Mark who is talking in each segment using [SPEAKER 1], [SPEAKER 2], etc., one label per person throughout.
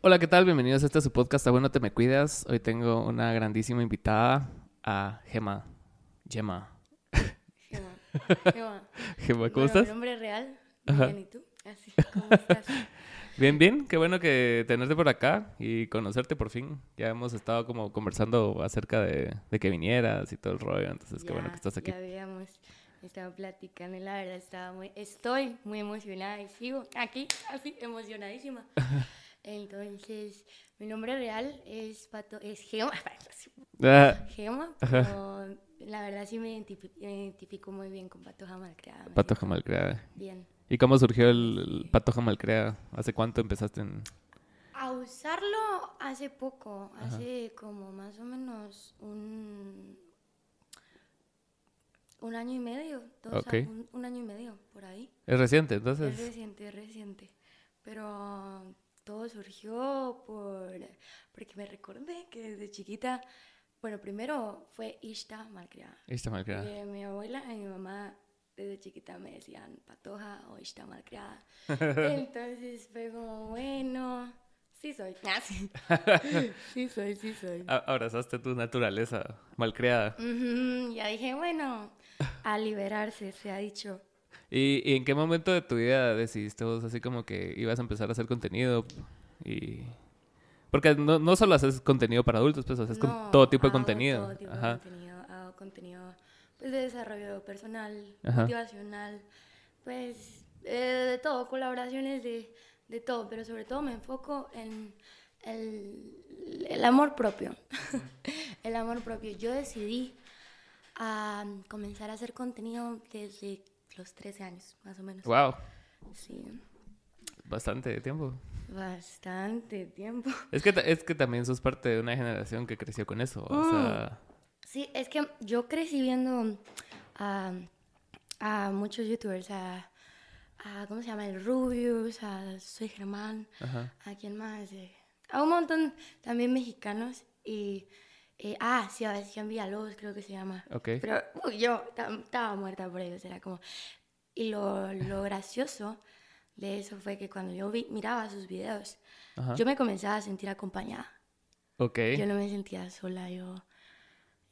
[SPEAKER 1] Hola, ¿qué tal? Bienvenidos a este su podcast, A Bueno Te Me Cuidas. Hoy tengo una grandísima invitada, a Gema. Gema.
[SPEAKER 2] Gema. Gema.
[SPEAKER 1] Gema, ¿cómo
[SPEAKER 2] Bueno,
[SPEAKER 1] estás?
[SPEAKER 2] Mi nombre real.
[SPEAKER 1] Ajá.
[SPEAKER 2] Bien, ¿y tú? Así, ¿cómo estás?
[SPEAKER 1] Bien, bien. Qué bueno que tenerte por acá y conocerte por fin. Ya hemos estado como conversando acerca de, de que vinieras y todo el rollo. Entonces, qué bueno que estás aquí.
[SPEAKER 2] Ya habíamos estado platicando y la verdad estaba muy, estoy muy emocionada y sigo aquí, así, emocionadísima. Entonces, mi nombre real es Pato, es Gema,
[SPEAKER 1] Ah,
[SPEAKER 2] Gema, pero la verdad sí me identifi- identifico muy bien con Patoja Malcriada. me
[SPEAKER 1] Pato
[SPEAKER 2] siento
[SPEAKER 1] Jamalcrea.
[SPEAKER 2] Bien.
[SPEAKER 1] ¿Y cómo surgió el, el Pato Jamalcrea? ¿Hace cuánto empezaste en...?
[SPEAKER 2] A usarlo hace poco, hace como más o menos un, un año y medio, dos a-
[SPEAKER 1] Ok.
[SPEAKER 2] un, un año y medio por ahí.
[SPEAKER 1] Es reciente,
[SPEAKER 2] Es
[SPEAKER 1] entonces.
[SPEAKER 2] reciente, es reciente. Pero todo surgió por porque me recordé que desde chiquita, bueno, primero fue Ishta malcriada.
[SPEAKER 1] Ishta.
[SPEAKER 2] Porque mi abuela y mi mamá desde chiquita me decían patoja o Ishta malcriada. Entonces fue como, bueno, sí soy. Sí. sí soy, sí soy.
[SPEAKER 1] Abrazaste tu naturaleza malcriada.
[SPEAKER 2] Ujú, Ya dije, bueno, a liberarse, se ha dicho.
[SPEAKER 1] ¿Y, y en qué momento de tu vida decidiste vos así como que ibas a empezar a hacer contenido? Y... Porque no, no solo haces contenido para adultos, pues haces con todo tipo de contenido.
[SPEAKER 2] todo tipo de
[SPEAKER 1] Ajá.
[SPEAKER 2] contenido. Hago contenido pues, de desarrollo personal,
[SPEAKER 1] Ajá.
[SPEAKER 2] motivacional, pues eh, de todo, colaboraciones de, de todo, pero sobre todo me enfoco en el, el amor propio. el amor propio. Yo decidí ah, comenzar a hacer contenido desde los 13 años, más o menos.
[SPEAKER 1] Wow,
[SPEAKER 2] Sí,
[SPEAKER 1] bastante tiempo.
[SPEAKER 2] bastante tiempo.
[SPEAKER 1] Es que, es que también sos parte de una generación que creció con eso. O
[SPEAKER 2] Mm.
[SPEAKER 1] sea,
[SPEAKER 2] Sí, es que yo crecí viendo a, a muchos youtubers, a, a, ¿cómo se llama? El Rubius, a Soy Germán,
[SPEAKER 1] ajá.
[SPEAKER 2] a quién más, Eh, a un montón también mexicanos y, eh, ah, sí, a Sebastián Villalobos creo que se llama.
[SPEAKER 1] Ok.
[SPEAKER 2] Pero uy, yo estaba muerta por ellos, era como... Y lo, lo gracioso de eso fue que cuando yo vi, miraba sus videos,
[SPEAKER 1] Ajá.
[SPEAKER 2] yo me comenzaba a sentir acompañada.
[SPEAKER 1] Ok.
[SPEAKER 2] Yo no me sentía sola, yo,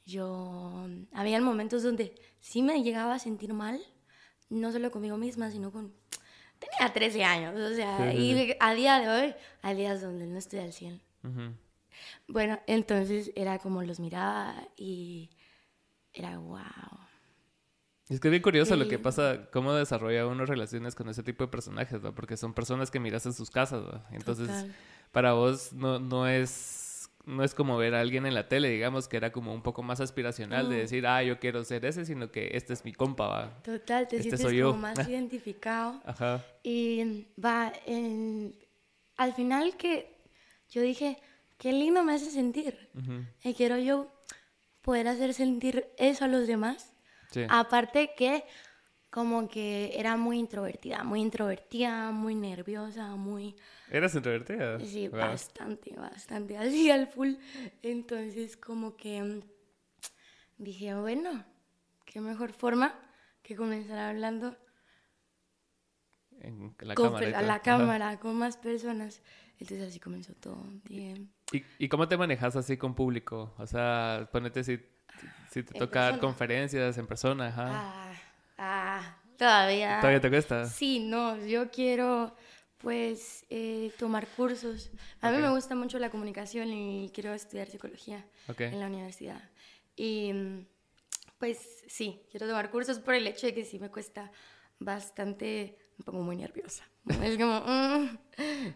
[SPEAKER 2] yo, había momentos donde sí me llegaba a sentir mal, no solo conmigo misma, sino con, tenía 13 años, o sea,
[SPEAKER 1] Sí, sí,
[SPEAKER 2] y a día de hoy, hay días donde no estoy al 100.
[SPEAKER 1] Ujú.
[SPEAKER 2] Bueno, entonces era como los miraba y era wow.
[SPEAKER 1] Es que es bien curioso lo que pasa, cómo desarrolla uno relaciones con ese tipo de personajes. Porque son personas que miras en sus casas, ¿va? Entonces,
[SPEAKER 2] Total.
[SPEAKER 1] para vos no, no es no es como ver a alguien en la tele, digamos, que era como un poco más aspiracional de decir, ah, yo quiero ser ese, sino que este es mi compa, ¿va?
[SPEAKER 2] Total, te
[SPEAKER 1] Este
[SPEAKER 2] sientes
[SPEAKER 1] soy yo.
[SPEAKER 2] como más identificado.
[SPEAKER 1] Ajá.
[SPEAKER 2] Y va, en- al final que yo dije, qué lindo me hace sentir. Y quiero yo poder hacer sentir eso a los demás.
[SPEAKER 1] Sí.
[SPEAKER 2] Aparte que como que era muy introvertida, muy introvertida, muy nerviosa, muy...
[SPEAKER 1] ¿Eras introvertida?
[SPEAKER 2] Sí,
[SPEAKER 1] Wow.
[SPEAKER 2] bastante, bastante, así al full. Entonces como que dije, bueno, qué mejor forma que comenzar hablando
[SPEAKER 1] En la
[SPEAKER 2] con
[SPEAKER 1] cámara.
[SPEAKER 2] a la
[SPEAKER 1] Ajá.
[SPEAKER 2] cámara, con más personas. Entonces así comenzó todo. Dije,
[SPEAKER 1] ¿Y, ¿Y cómo te manejas así con público? O sea, ponete si, si te toca dar conferencias en persona, ajá.
[SPEAKER 2] ah, ah, todavía.
[SPEAKER 1] ¿Todavía te cuesta?
[SPEAKER 2] Sí, no, yo quiero pues eh, tomar cursos. A mí
[SPEAKER 1] Ok.
[SPEAKER 2] me gusta mucho la comunicación y quiero estudiar psicología
[SPEAKER 1] Ok.
[SPEAKER 2] en la universidad. Y pues sí, quiero tomar cursos por el hecho de que sí me cuesta bastante, me pongo muy nerviosa. Es como, mm,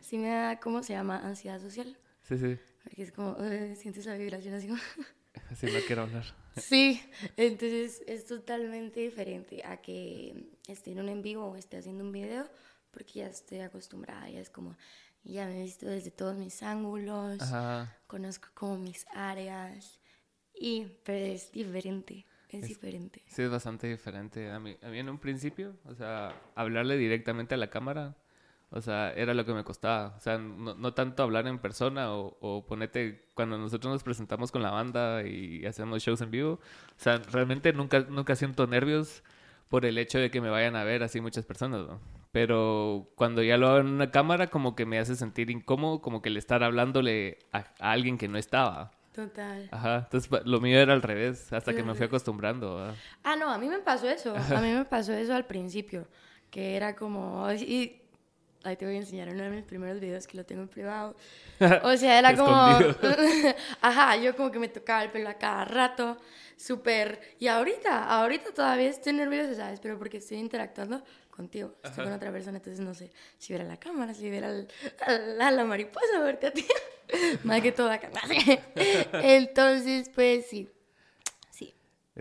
[SPEAKER 2] sí me da, ¿cómo se llama? Ansiedad social.
[SPEAKER 1] Sí, sí.
[SPEAKER 2] Porque es como, eh, sientes la vibración así como...
[SPEAKER 1] Así no quiero hablar.
[SPEAKER 2] Sí, entonces es totalmente diferente a que esté en un en vivo o esté haciendo un video, porque ya estoy acostumbrada, ya es como, ya me he visto desde todos mis ángulos,
[SPEAKER 1] Ajá.
[SPEAKER 2] conozco como mis áreas, y, pero es diferente, es,
[SPEAKER 1] Es-
[SPEAKER 2] diferente.
[SPEAKER 1] Sí, es bastante diferente. A mí, a mí en un principio, o sea, hablarle directamente a la cámara, o sea, era lo que me costaba. O sea, no, no tanto hablar en persona o, o ponete cuando nosotros nos presentamos con la banda y hacemos shows en vivo. O sea, realmente nunca, nunca siento nervios por el hecho de que me vayan a ver así muchas personas, ¿no? Pero cuando ya lo hago en una cámara, como que me hace sentir incómodo, como que el estar hablándole a, a alguien que no estaba.
[SPEAKER 2] Total.
[SPEAKER 1] Ajá, entonces pa- lo mío era al revés, hasta que me fui acostumbrando. ¿verdad?
[SPEAKER 2] Ah, no, a mí me pasó eso. A mí me pasó eso al principio. Que era como. Y ahí te voy a enseñar uno de mis primeros videos que lo tengo en privado. O sea, era como. Ajá, yo como que me tocaba el pelo a cada rato. Súper. Y ahorita, ahorita todavía estoy nerviosa, ¿sabes? Pero porque estoy interactuando contigo. Estoy con otra persona, entonces no sé si ver a la cámara, si ver al, a, la, la mariposa, verte a ti. Más que todo acá. Entonces, pues sí.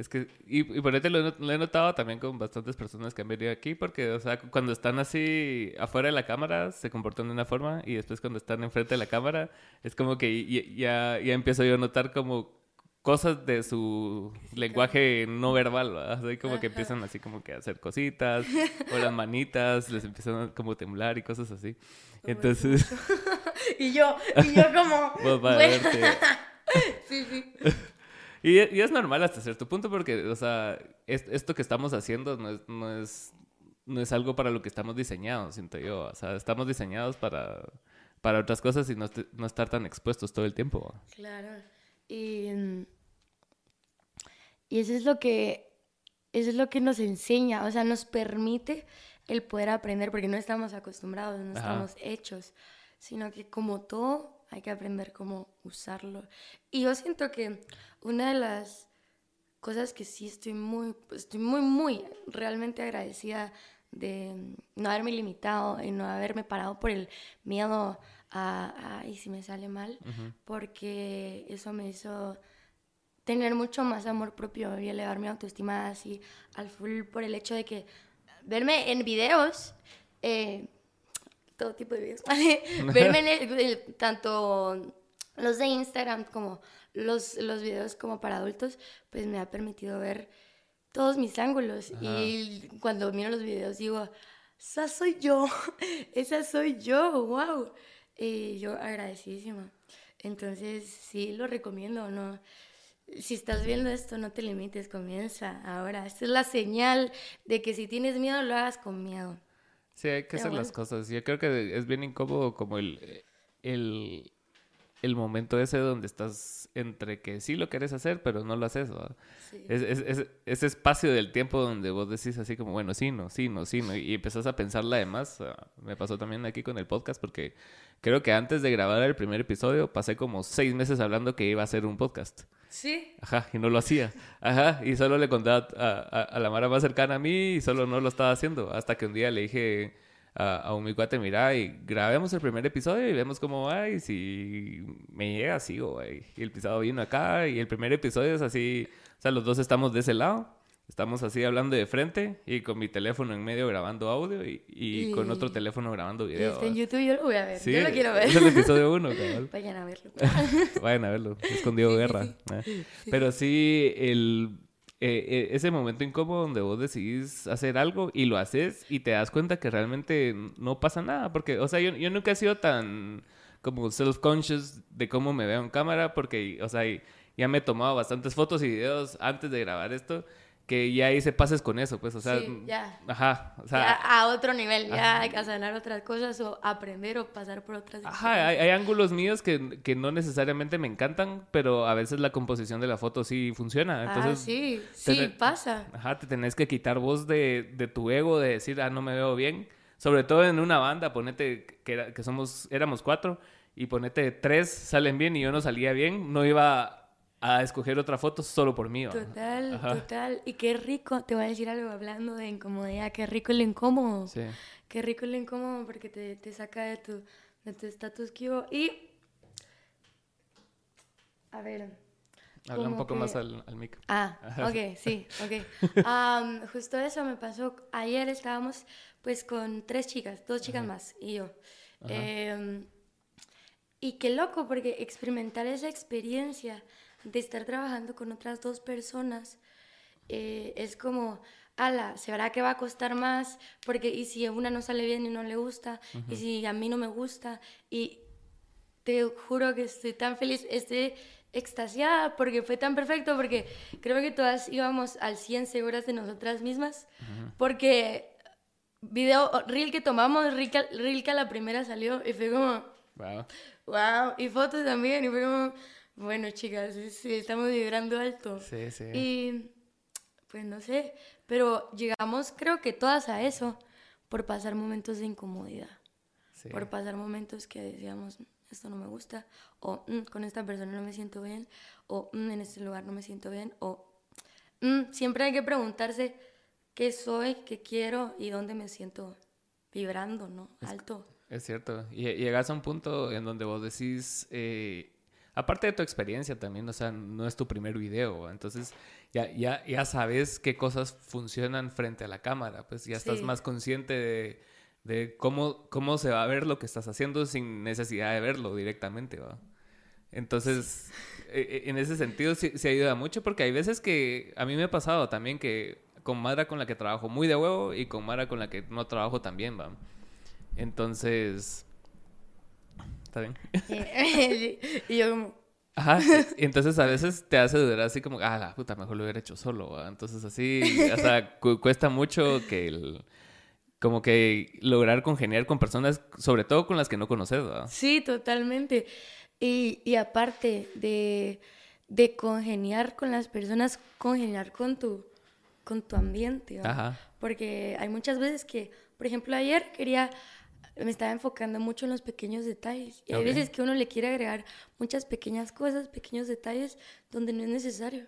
[SPEAKER 1] Es que, y, y por eso lo, lo he notado también con bastantes personas que han venido aquí, porque, o sea, cu- cuando están así afuera de la cámara, se comportan de una forma, y después cuando están enfrente de la cámara, es como que ya, ya, ya empiezo yo a notar como cosas de su lenguaje no verbal, ¿verdad? Así como que empiezan así como que a hacer cositas, o las manitas, les empiezan a como temblar y cosas así. Entonces,
[SPEAKER 2] Y yo, y yo como...
[SPEAKER 1] vos a verte.
[SPEAKER 2] sí, sí.
[SPEAKER 1] Y, y es normal hasta cierto punto porque, o sea, es- esto que estamos haciendo no es, no, es, no es algo para lo que estamos diseñados, siento yo. O sea, estamos diseñados para, para otras cosas y no, no estar tan expuestos todo el tiempo.
[SPEAKER 2] Claro. Y, y eso es lo que eso es lo que nos enseña, o sea, nos permite el poder aprender, porque no estamos acostumbrados, no
[SPEAKER 1] Ajá.
[SPEAKER 2] estamos hechos, sino que como todo hay que aprender cómo usarlo. Y yo siento que una de las cosas que sí estoy muy, estoy muy, muy realmente agradecida de no haberme limitado y no haberme parado por el miedo a, a y si me sale mal, porque eso me hizo tener mucho más amor propio y elevar mi autoestima así al full por el hecho de que verme en videos, eh, todo tipo de videos, verme el- el- tanto los de Instagram como los, los videos como para adultos, pues me ha permitido ver todos mis ángulos y cuando miro los videos digo, esa soy yo, esa soy yo, wow. Y yo agradecidísima. Entonces, sí, lo recomiendo, ¿no? Si estás viendo esto, no te limites, comienza ahora. Esta es la señal de que si tienes miedo, lo hagas con miedo.
[SPEAKER 1] Sí, hay que
[SPEAKER 2] Pero
[SPEAKER 1] hacer las cosas. Yo creo que es bien incómodo como el, el, el momento ese donde estás entre que sí lo quieres hacer, pero no lo haces. ¿verdad?
[SPEAKER 2] Sí.
[SPEAKER 1] Es, es- es- ese espacio del tiempo donde vos decís así como, bueno, sí, no, sí, no, sí, no, y empezás a pensarla además. ah, me pasó también aquí con el podcast porque creo que antes de grabar el primer episodio pasé como seis meses hablando que iba a hacer un podcast.
[SPEAKER 2] Sí.
[SPEAKER 1] Ajá, y no lo hacía. Ajá, y solo le contaba a, la Mara más cercana a mí y solo no lo estaba haciendo. Hasta que un día le dije a, a un mi cuate, mira, y grabemos el primer episodio y vemos cómo va. Y si me llega, sigo, güey. Y el episodio vino acá y el primer episodio es así. O sea, los dos estamos de ese lado. Estamos así hablando de frente y con mi teléfono en medio grabando audio y, y con otro teléfono grabando video.
[SPEAKER 2] está en. YouTube, yo lo voy a ver.
[SPEAKER 1] Sí,
[SPEAKER 2] yo lo quiero ver.
[SPEAKER 1] Es el episodio uno, cabal.
[SPEAKER 2] Vayan a verlo.
[SPEAKER 1] Vayan a verlo, es con Diego
[SPEAKER 2] Sí, sí,
[SPEAKER 1] Guerra. ¿eh? Pero sí, el, eh, eh, ese momento incómodo donde vos decidís hacer algo y lo haces y te das cuenta que realmente no pasa nada. Porque, o sea, yo, yo nunca he sido tan como self-conscious de cómo me veo en cámara porque, o sea, ya me he tomado bastantes fotos y videos antes de grabar esto que ya hice pases con eso, pues, o sea,
[SPEAKER 2] Sí, ya.
[SPEAKER 1] ajá, o sea,
[SPEAKER 2] Ya a otro nivel, ya hay que sanar otras cosas o aprender o pasar por otras
[SPEAKER 1] Ajá, hay, hay ángulos míos que, que no necesariamente me encantan, pero a veces la composición de la foto sí funciona. Entonces,
[SPEAKER 2] ah, sí, sí, pasa.
[SPEAKER 1] Ajá, te tenés que quitar vos de, de tu ego, de decir, ah, no me veo bien. Sobre todo en una banda, ponete que, era- que somos, éramos cuatro, y ponete tres salen bien y yo no salía bien, no iba a escoger otra foto solo por mí.
[SPEAKER 2] Total,
[SPEAKER 1] Ajá.
[SPEAKER 2] total. Y qué rico, te voy a decir algo hablando de incomodidad, qué rico el incómodo.
[SPEAKER 1] Sí.
[SPEAKER 2] Qué rico el incómodo porque te, te saca de tu de tu status quo. Y. A ver.
[SPEAKER 1] Habla un poco
[SPEAKER 2] que-
[SPEAKER 1] más al, al mic.
[SPEAKER 2] Ah, ok, sí, ok. Am, justo eso me pasó. Ayer estábamos pues con tres chicas, dos chicas más y yo. Em, y qué loco, porque experimentar esa experiencia de estar trabajando con otras dos personas eh, es como, ala, ¿se verá que va a costar más? Porque, y si a una no sale bien y no le gusta, y si a mí no me gusta, y te juro que estoy tan feliz, estoy extasiada porque fue tan perfecto, porque creo que todas íbamos al 100 seguras de nosotras mismas, porque video, reel que tomamos, reel que, reel que a la primera salió y fue como,
[SPEAKER 1] Wow.
[SPEAKER 2] wow, y fotos también, y fue como, bueno, chicas, sí, estamos vibrando alto.
[SPEAKER 1] Sí, sí.
[SPEAKER 2] Y pues no sé, pero llegamos creo que todas a eso por pasar momentos de incomodidad,
[SPEAKER 1] sí.
[SPEAKER 2] por pasar momentos que decíamos, esto no me gusta, o "Mm, con esta persona no me siento bien, o "Mm, en este lugar no me siento bien, o "Mm, siempre hay que preguntarse qué soy, qué quiero y dónde me siento vibrando, ¿no? Alto.
[SPEAKER 1] Es cierto. Y y llegas a un punto en donde vos decís, eh, aparte de tu experiencia también, o sea, no es tu primer video, entonces ya, ya, ya sabes qué cosas funcionan frente a la cámara, pues ya estás
[SPEAKER 2] Sí.
[SPEAKER 1] más consciente de, de cómo, cómo se va a ver lo que estás haciendo sin necesidad de verlo directamente, ¿va? Entonces, e- e- en ese sentido sí, sí ayuda mucho porque hay veces que a mí me ha pasado también que con Mara con la que trabajo muy de huevo y con Mara con la que no trabajo también, ¿va? Entonces, ¿está bien?
[SPEAKER 2] y yo como,
[SPEAKER 1] Ajá, y entonces a veces te hace dudar así como, ah, la puta, mejor lo hubiera hecho solo, ¿va? Entonces así, o sea, cu- cuesta mucho que el, como que lograr congeniar con personas, sobre todo con las que no conoces, ¿va?
[SPEAKER 2] Sí, totalmente. Y, y aparte de, de congeniar con las personas, congeniar con tu, con tu ambiente. ¿va?
[SPEAKER 1] Ajá.
[SPEAKER 2] Porque hay muchas veces que, por ejemplo, ayer quería, me estaba enfocando mucho en los pequeños detalles. Y hay veces que uno le quiere agregar muchas pequeñas cosas, pequeños detalles, donde no es necesario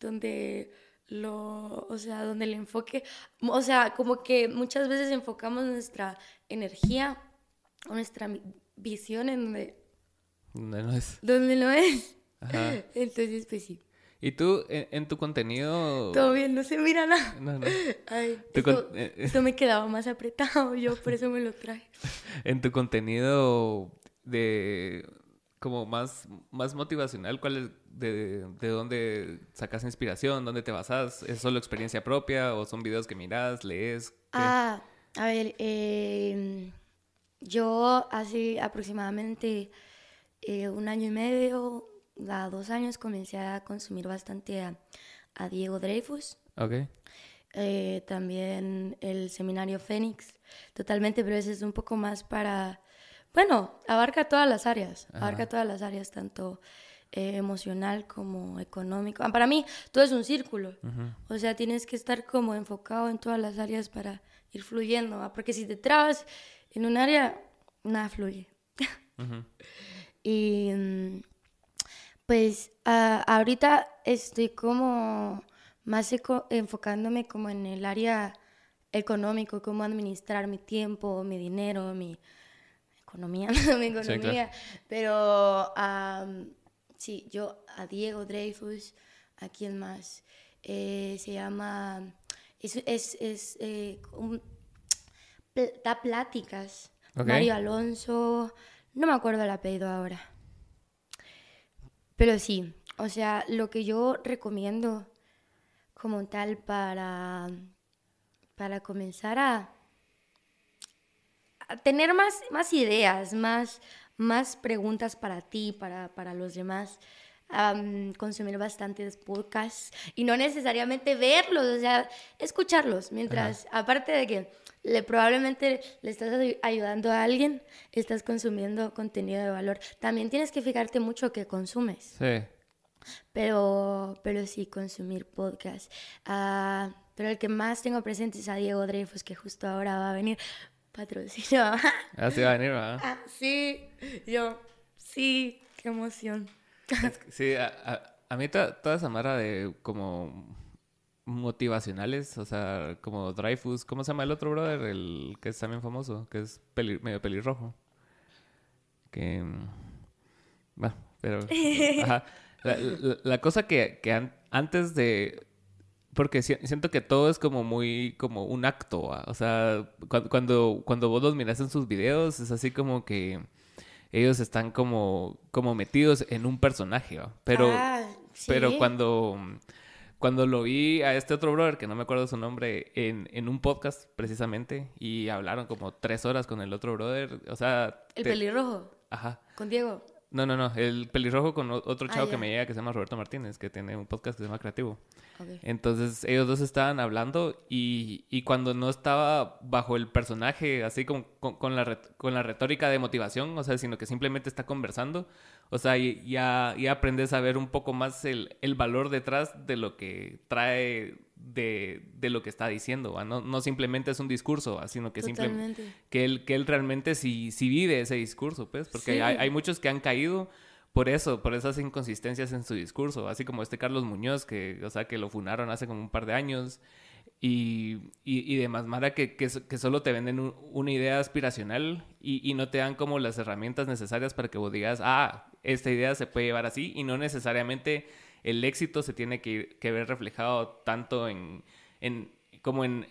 [SPEAKER 2] donde lo, o sea, donde el enfoque, o sea, como que muchas veces enfocamos nuestra energía o nuestra visión en donde,
[SPEAKER 1] No, no es.
[SPEAKER 2] donde no es.
[SPEAKER 1] Ajá.
[SPEAKER 2] Entonces, pues sí,
[SPEAKER 1] Y tú, en, en tu contenido...
[SPEAKER 2] todo bien, no se mira nada.
[SPEAKER 1] No, no.
[SPEAKER 2] Ay,
[SPEAKER 1] Tu
[SPEAKER 2] esto,
[SPEAKER 1] con- eh,
[SPEAKER 2] esto me quedaba más apretado, yo por eso me lo traje.
[SPEAKER 1] En tu contenido de como más, más motivacional, ¿cuál es de, de dónde sacas inspiración? ¿Dónde te basas? ¿Es solo experiencia propia o son videos que miras, lees? ¿Qué?
[SPEAKER 2] Ah, a ver, eh, yo hace aproximadamente eh, un año y medio, a dos años, comencé a consumir bastante a, a Diego Dreyfus.
[SPEAKER 1] Ok.
[SPEAKER 2] eh, también el seminario Fénix, totalmente, pero ese es un poco más para, bueno, abarca todas las áreas, abarca todas las áreas, tanto eh, emocional como económico. Ah, Para mí, todo es un círculo, o sea, tienes que estar como enfocado en todas las áreas para ir fluyendo, ¿va? porque si te trabas en un área, nada fluye. Y mm, pues ah, ahorita estoy como más eco- enfocándome como en el área económico, cómo administrar mi tiempo, mi dinero, mi economía, mi
[SPEAKER 1] claro.
[SPEAKER 2] economía. Pero am, sí, yo a Diego Dreyfus, ¿a quién más? Eh, se llama, es, es, es eh, un- da pláticas. Mario Alonso, no me acuerdo el apellido ahora. Pero sí, o sea, lo que yo recomiendo como tal para, para comenzar a, tener más, más ideas, más, más preguntas para ti, para, para los demás. Am, consumir bastantes podcasts y no necesariamente verlos, o sea, escucharlos, mientras, aparte de que le, probablemente le estás ay- ayudando a alguien, estás consumiendo contenido de valor. También tienes que fijarte mucho qué consumes.
[SPEAKER 1] Sí.
[SPEAKER 2] Pero, pero sí, consumir podcast. Ah, pero el que más tengo presente es a Diego Dreyfus, que justo ahora va a venir patrocinio.
[SPEAKER 1] Así va a venir, ¿verdad?
[SPEAKER 2] Ah, sí, yo, sí, qué emoción.
[SPEAKER 1] Es que Sí, a, a- a mí to- toda esa mara de como motivacionales, o sea, como Dreyfus, ¿cómo se llama el otro brother? El que es también famoso, que es peli- medio pelirrojo. Que... mm, Bueno, pero... ajá. La, la- la cosa que, que an- antes de... Porque si- siento que todo es como muy, como un acto, ¿va? o sea, cuando, cuando, cuando vos los miras en sus videos, es así como que ellos están como, como metidos en un personaje, ¿va? Pero,
[SPEAKER 2] Ah,
[SPEAKER 1] pero cuando, cuando lo vi a este otro brother, que no me acuerdo su nombre, en, en un podcast precisamente, y hablaron como tres horas con el otro brother, o sea...
[SPEAKER 2] El
[SPEAKER 1] te-
[SPEAKER 2] pelirrojo,
[SPEAKER 1] Ajá.
[SPEAKER 2] con Diego.
[SPEAKER 1] No, no, no. El pelirrojo con otro
[SPEAKER 2] Ah,
[SPEAKER 1] chavo que me llega que se llama Roberto Martínez, que tiene un podcast que se llama Creativo. Entonces ellos dos estaban hablando y, y cuando no estaba bajo el personaje, así como con, con la, ret- con la retórica de motivación, o sea, sino que simplemente está conversando, o sea, y- ya, ya aprendes a ver un poco más el, el valor detrás de lo que trae de, de lo que está diciendo, ¿va? No, no simplemente es un discurso, ¿va? sino que simplemente que él, que él realmente sí, sí vive ese discurso, pues, porque
[SPEAKER 2] Sí.
[SPEAKER 1] hay, hay muchos que han caído por eso, por esas inconsistencias en su discurso, así como este Carlos Muñoz, que, o sea, que lo funaron hace como un par de años, y, y, y demás, Mara, que, que, so- que solo te venden un- una idea aspiracional y, y no te dan como las herramientas necesarias para que vos digas, ah, esta idea se puede llevar así, y no necesariamente el éxito se tiene que, que ver reflejado tanto en, en como en,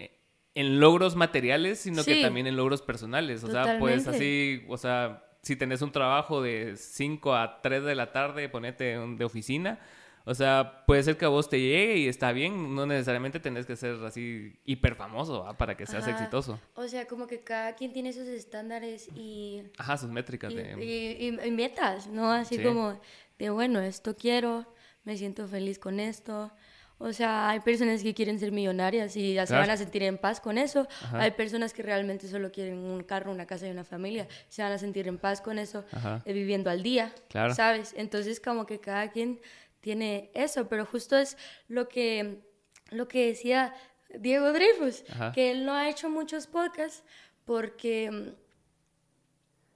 [SPEAKER 1] en logros materiales, sino que también en logros personales. O sea, pues así, o sea, si tenés un trabajo de 5 a 3 de la tarde, ponete de oficina. O sea, puede ser que a vos te llegue y está bien, no necesariamente tenés que ser así hiper famoso ¿va? para que seas
[SPEAKER 2] Ajá.
[SPEAKER 1] exitoso.
[SPEAKER 2] O sea, como que cada quien tiene sus estándares y,
[SPEAKER 1] Ajá, sus métricas
[SPEAKER 2] y,
[SPEAKER 1] de...
[SPEAKER 2] y- y- y metas, ¿no? Así
[SPEAKER 1] Sí.
[SPEAKER 2] como de, bueno, esto quiero, me siento feliz con esto. O sea, hay personas que quieren ser millonarias y ya se van a sentir en paz con eso.
[SPEAKER 1] Ajá.
[SPEAKER 2] Hay personas que realmente solo quieren un carro, una casa y una familia. Se van a sentir en paz con eso, eh, viviendo al día,
[SPEAKER 1] Claro.
[SPEAKER 2] ¿sabes? Entonces, como que cada quien tiene eso, pero justo es lo que, lo que decía Diego Dreyfus,
[SPEAKER 1] Ajá.
[SPEAKER 2] que él no ha hecho muchos podcasts porque mm,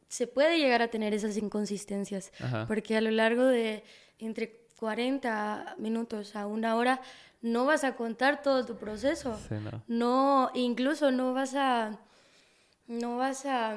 [SPEAKER 2] se puede llegar a tener esas inconsistencias,
[SPEAKER 1] Ajá.
[SPEAKER 2] porque a lo largo de entre 40 minutos a una hora no vas a contar todo tu proceso.
[SPEAKER 1] Sí, no.
[SPEAKER 2] No, incluso no vas a, no vas a,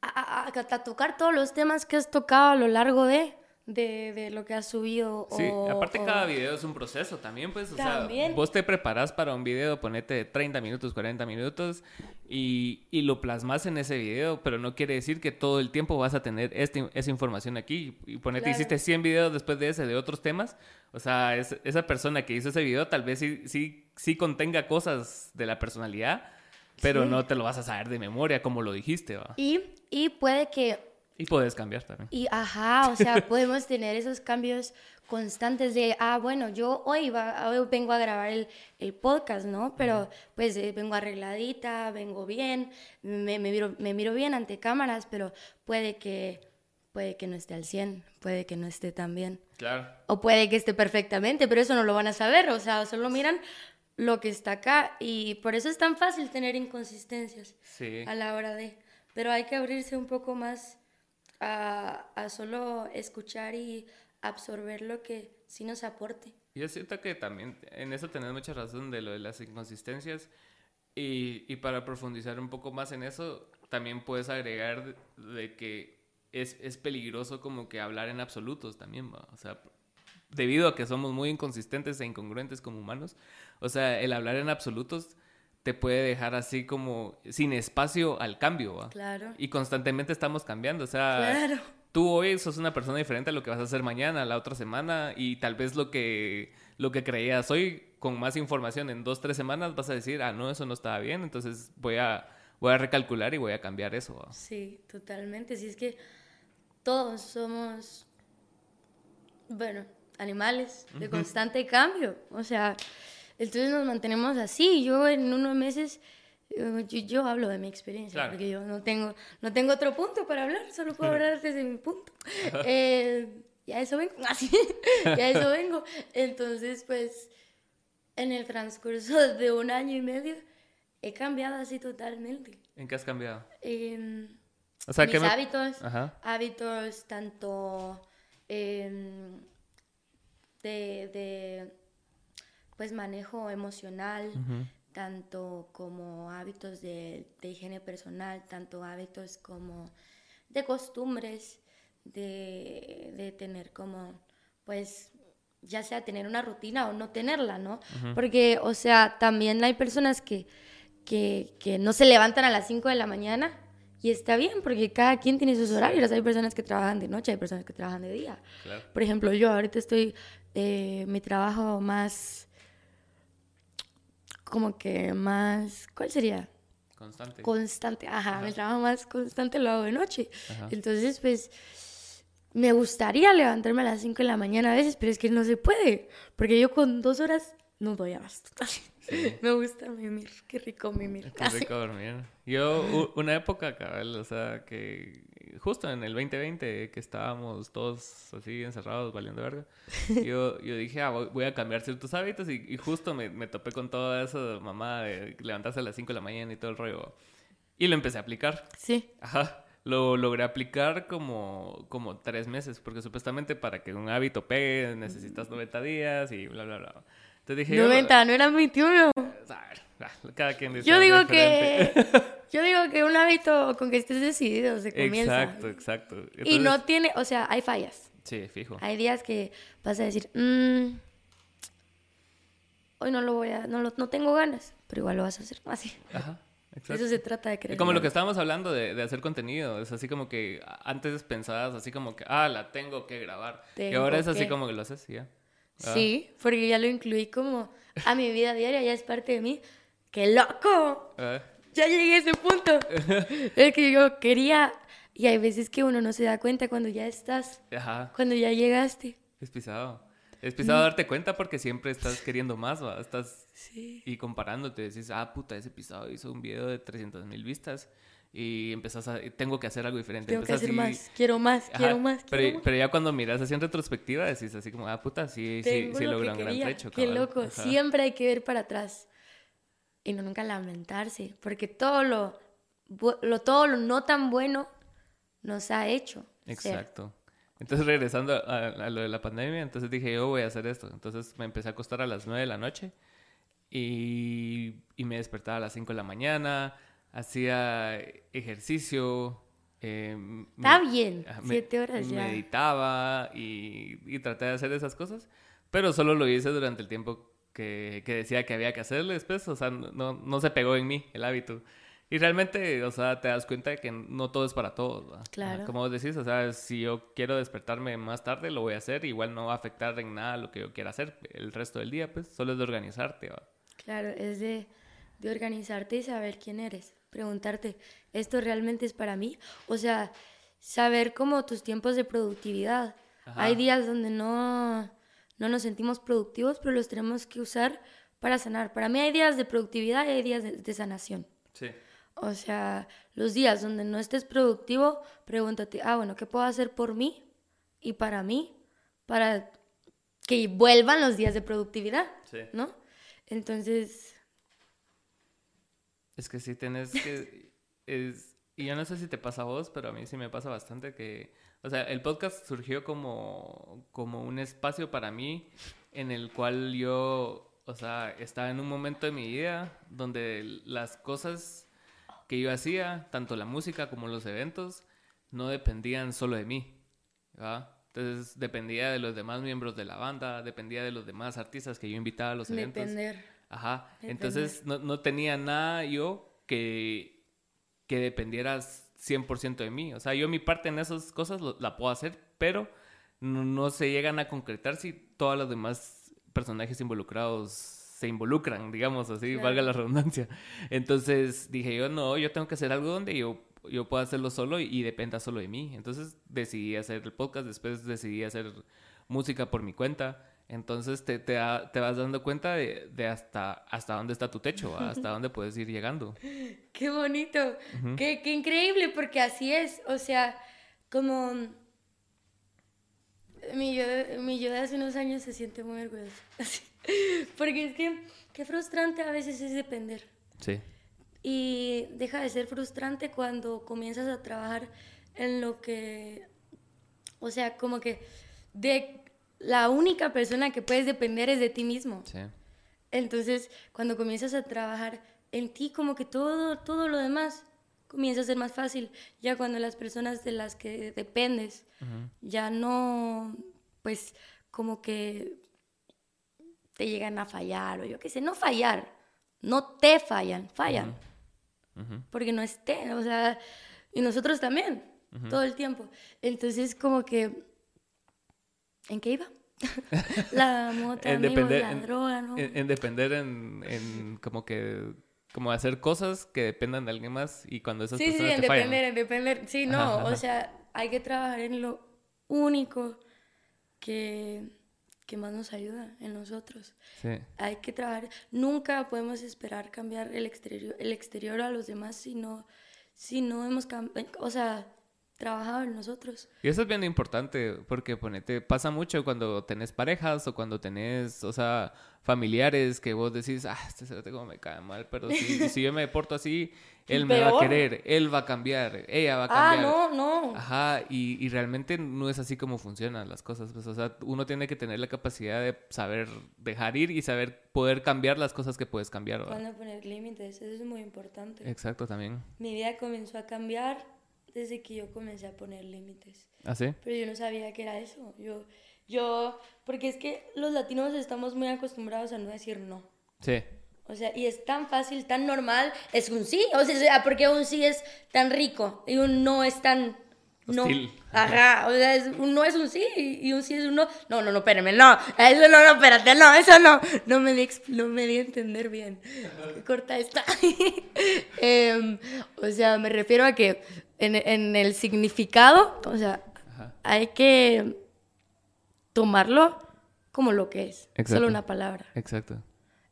[SPEAKER 2] a, a- a- a tocar todos los temas que has tocado a lo largo de, de, de lo que has subido.
[SPEAKER 1] Sí,
[SPEAKER 2] o-
[SPEAKER 1] aparte
[SPEAKER 2] o-
[SPEAKER 1] cada video es un proceso también, pues, o sea,
[SPEAKER 2] También.
[SPEAKER 1] vos te preparas para un video, ponete 30 minutos, 40 minutos y, y lo plasmas en ese video, pero no quiere decir que todo el tiempo vas a tener este- esa información aquí y ponete,
[SPEAKER 2] Claro.
[SPEAKER 1] hiciste 100 videos después de ese de otros temas, o sea, es- esa persona que hizo ese video tal vez sí, sí, sí contenga cosas de la personalidad, pero
[SPEAKER 2] Sí.
[SPEAKER 1] no te lo vas a saber de memoria como lo dijiste, ¿va?
[SPEAKER 2] Y, y puede que
[SPEAKER 1] Y puedes cambiar también.
[SPEAKER 2] Y ajá, o sea, podemos tener esos cambios constantes de, ah, bueno, yo hoy, va, hoy vengo a grabar el, el podcast, ¿no? Pero pues eh, vengo arregladita, vengo bien, me, me, miro, me miro bien ante cámaras, pero puede que, puede que no esté al 100, puede que no esté tan bien.
[SPEAKER 1] Claro.
[SPEAKER 2] O puede que esté perfectamente, pero eso no lo van a saber, o sea, solo miran lo que está acá y por eso es tan fácil tener inconsistencias
[SPEAKER 1] Sí.
[SPEAKER 2] a la hora de... Pero hay que abrirse un poco más a, a solo escuchar y absorber lo que sí nos aporte.
[SPEAKER 1] Yo siento que también en eso tenés mucha razón de lo de las inconsistencias y, y para profundizar un poco más en eso, también puedes agregar de, de que es, es peligroso como que hablar en absolutos también, o sea, debido a que somos muy inconsistentes e incongruentes como humanos, o sea, el hablar en absolutos te puede dejar así como sin espacio al cambio, ¿va?
[SPEAKER 2] Claro.
[SPEAKER 1] Y constantemente estamos cambiando, o sea,
[SPEAKER 2] Claro.
[SPEAKER 1] tú hoy sos una persona diferente a lo que vas a hacer mañana, la otra semana, y tal vez lo que, lo que creías hoy, con más información en dos, tres semanas, vas a decir, ah, no, eso no estaba bien, entonces voy a, voy a recalcular y voy a cambiar eso. ¿va?
[SPEAKER 2] Sí, totalmente. Si es que todos somos, bueno, animales de constante cambio. O sea, entonces nos mantenemos así. Yo en unos meses, eh, yo, yo hablo de mi experiencia,
[SPEAKER 1] Claro.
[SPEAKER 2] porque yo no tengo, no tengo otro punto para hablar, solo puedo hablar desde mi punto. Eh, y a eso vengo, así, y a eso vengo. Entonces, pues, en el transcurso de un año y medio, he cambiado así totalmente.
[SPEAKER 1] ¿En qué has cambiado?
[SPEAKER 2] Em,
[SPEAKER 1] O sea,
[SPEAKER 2] mis
[SPEAKER 1] ¿qué me-
[SPEAKER 2] hábitos,
[SPEAKER 1] Ajá.
[SPEAKER 2] hábitos tanto em, de, de, pues manejo emocional, tanto como hábitos de, de higiene personal, tanto hábitos como de costumbres, de, de tener como, pues, ya sea tener una rutina o no tenerla, ¿no? Porque, o sea, también hay personas que, que, que no se levantan a las 5 de la mañana y está bien, porque cada quien tiene sus horarios. Hay personas que trabajan de noche, hay personas que trabajan de día.
[SPEAKER 1] Claro.
[SPEAKER 2] Por ejemplo, yo ahorita estoy, eh, mi trabajo más, como que más, ¿cuál sería?
[SPEAKER 1] Constante.
[SPEAKER 2] Constante, ajá, el trabajo más constante lo hago de noche. Entonces, pues, me gustaría levantarme a las 5 de la mañana a veces, pero es que no se puede, porque yo con dos horas no doy abasto. Me gusta mimir, qué rico mimir.
[SPEAKER 1] Qué rico dormir. Yo, una época, cabal, o sea, que justo en el 2020, que estábamos todos así encerrados, valiendo verga, yo, yo dije, ah, voy a cambiar ciertos hábitos y, justo me, me, topé con toda esa mamá de levantarse a las 5 de la mañana y todo el rollo. Y lo empecé a aplicar.
[SPEAKER 2] Sí.
[SPEAKER 1] Ajá. Lo logré aplicar como, como tres meses, porque supuestamente para que un hábito pegue necesitas 90 días y bla, bla, bla.
[SPEAKER 2] Entonces dije... 90, no eran 21.
[SPEAKER 1] Cada quien
[SPEAKER 2] dice Yo digo que... Yo digo que un hábito con que estés decidido se comienza.
[SPEAKER 1] Exacto, exacto.
[SPEAKER 2] Y no tiene... O sea, hay fallas.
[SPEAKER 1] Sí, fijo.
[SPEAKER 2] Hay días que vas a decir... Mm, hoy no lo voy a... No, no tengo ganas, pero igual lo vas a hacer. Así. Ajá. Eso se trata de creer.
[SPEAKER 1] Como lo que estábamos hablando de, de, hacer contenido. Es así como que antes pensabas así como que, ah, la tengo que grabar. y ahora es así como que lo haces, ya.
[SPEAKER 2] Ah. Sí, porque ya lo incluí como a mi vida diaria, ya es parte de mí. ¡Qué loco! Ah. Ya llegué a ese punto. es que yo quería. Y hay veces que uno no se da cuenta cuando ya estás. Ajá. Cuando ya llegaste.
[SPEAKER 1] Es pisado. Es pisado mm. darte cuenta porque siempre estás queriendo más, ¿va? Estás. Sí. Y comparándote, decís, ah, puta, ese pisado hizo un video de 300 mil vistas y empezás a, tengo que hacer algo diferente.
[SPEAKER 2] Tengo que hacer más, quiero más, quiero más.
[SPEAKER 1] pero, pero, ya cuando miras así en retrospectiva decís así como, ah, puta, sí, sí, sí logró un gran trecho.
[SPEAKER 2] Qué loco, siempre hay que ver para atrás y no nunca lamentarse, porque todo lo, lo, todo lo no tan bueno nos ha hecho.
[SPEAKER 1] Exacto. Entonces, regresando a, a, lo de la pandemia, entonces dije, yo voy a hacer esto. Entonces me empecé a acostar a las 9 de la noche y, y me despertaba a las 5 de la mañana hacía ejercicio.
[SPEAKER 2] Eh, Está bien, siete horas ya.
[SPEAKER 1] Meditaba y, y, traté de hacer esas cosas, pero solo lo hice durante el tiempo que, que decía que había que hacerle después, o sea, no, no, se pegó en mí el hábito. Y realmente, o sea, te das cuenta de que no todo es para todos.
[SPEAKER 2] Claro.
[SPEAKER 1] Como decís, o sea, si yo quiero despertarme más tarde, lo voy a hacer. Igual no va a afectar en nada lo que yo quiera hacer el resto del día, pues solo es de organizarte. ¿va?
[SPEAKER 2] Claro, es de, de organizarte y saber quién eres preguntarte, ¿esto realmente es para mí? O sea, saber cómo tus tiempos de productividad. Hay días donde no, no nos sentimos productivos, pero los tenemos que usar para sanar. Para mí hay días de productividad y hay días de, sanación.
[SPEAKER 1] Sí.
[SPEAKER 2] O sea, los días donde no estés productivo, pregúntate, ah, bueno, ¿qué puedo hacer por mí y para mí? Para que vuelvan los días de productividad, sí. ¿no? Entonces,
[SPEAKER 1] es que sí tienes que... es, y yo no sé si te pasa a vos, pero a mí sí me pasa bastante que... O sea, el podcast surgió como, como un espacio para mí en el cual yo, o sea, estaba en un momento de mi vida donde las cosas que yo hacía, tanto la música como los eventos, no dependían solo de mí. Entonces dependía de los demás miembros de la banda, dependía de los demás artistas que yo invitaba a los eventos. Ajá. Entonces no, no, tenía nada yo que, que dependiera 100% de mí. O sea, yo mi parte en esas cosas la puedo hacer, pero no, se llegan a concretar si todos los demás personajes involucrados se involucran, digamos así, valga la redundancia. Entonces dije yo, no, yo tengo que hacer algo donde yo, yo pueda hacerlo solo y, y dependa solo de mí. Entonces decidí hacer el podcast, después decidí hacer música por mi cuenta. Entonces te, te, te, vas dando cuenta de, de, hasta, hasta dónde está tu techo, hasta dónde puedes ir llegando.
[SPEAKER 2] Qué bonito, qué, qué, increíble, porque así es, o sea, como mi yo, mi yo de hace unos años se siente muy orgulloso, porque es que qué frustrante a veces es depender.
[SPEAKER 1] Sí.
[SPEAKER 2] Y deja de ser frustrante cuando comienzas a trabajar en lo que, o sea, como que de la única persona que puedes depender es de ti mismo.
[SPEAKER 1] Sí.
[SPEAKER 2] Entonces, cuando comienzas a trabajar en ti, como que todo, todo lo demás comienza a ser más fácil. Ya cuando las personas de las que dependes ya no, pues, como que te llegan a fallar o yo qué sé, no fallar, no te fallan, fallan. Porque no esté, o sea, y nosotros también, todo el tiempo. Entonces, como que ¿En qué iba? la moto, en amigos, la droga, ¿no?
[SPEAKER 1] En, depender en, en, como que como hacer cosas que dependan de alguien más y cuando esas
[SPEAKER 2] Sí, sí,
[SPEAKER 1] personas
[SPEAKER 2] en
[SPEAKER 1] te fallan.
[SPEAKER 2] depender, en depender. Sí, no,
[SPEAKER 1] Ajá, ajá.
[SPEAKER 2] o sea, hay que trabajar en lo único que, que más nos ayuda en nosotros.
[SPEAKER 1] Sí.
[SPEAKER 2] Hay que trabajar. Nunca podemos esperar cambiar el exterior, el exterior a los demás si no, si no hemos, o sea, trabajado en nosotros.
[SPEAKER 1] Y eso es bien importante porque ponete, pasa mucho cuando tenés parejas o cuando tenés, o sea, familiares que vos decís, ah, este cerote como me cae mal, pero si, si yo me porto así, él me va a
[SPEAKER 2] Peor.
[SPEAKER 1] querer, él va a cambiar, ella va a
[SPEAKER 2] Ah,
[SPEAKER 1] cambiar.
[SPEAKER 2] no, no.
[SPEAKER 1] Ajá, y, y realmente no es así como funcionan las cosas. Pues, o sea, uno tiene que tener la capacidad de saber dejar ir y saber poder cambiar las cosas que puedes cambiar. ¿verdad?
[SPEAKER 2] Cuando poner límites, eso es muy importante.
[SPEAKER 1] Exacto, también.
[SPEAKER 2] Mi vida comenzó a cambiar desde que yo comencé a poner límites.
[SPEAKER 1] ¿Ah, sí?
[SPEAKER 2] Pero yo no sabía que era eso. Yo, yo, porque es que los latinos estamos muy acostumbrados a no decir no.
[SPEAKER 1] Sí.
[SPEAKER 2] O sea, y es tan fácil, tan normal, es un sí. O sea, porque un sí es tan rico y un no es tan... No.
[SPEAKER 1] Hostil.
[SPEAKER 2] Ajá, o sea, es- un no es un sí y un sí es un no. No, no, no, espérame, no. Eso no, no, espérate, no, eso no. No me di, no me di a entender bien. Corta esta. Em, o sea, me refiero a que en, en el significado, o sea,
[SPEAKER 1] Ajá.
[SPEAKER 2] hay que tomarlo como lo que es.
[SPEAKER 1] Exacto.
[SPEAKER 2] Solo una palabra.
[SPEAKER 1] Exacto.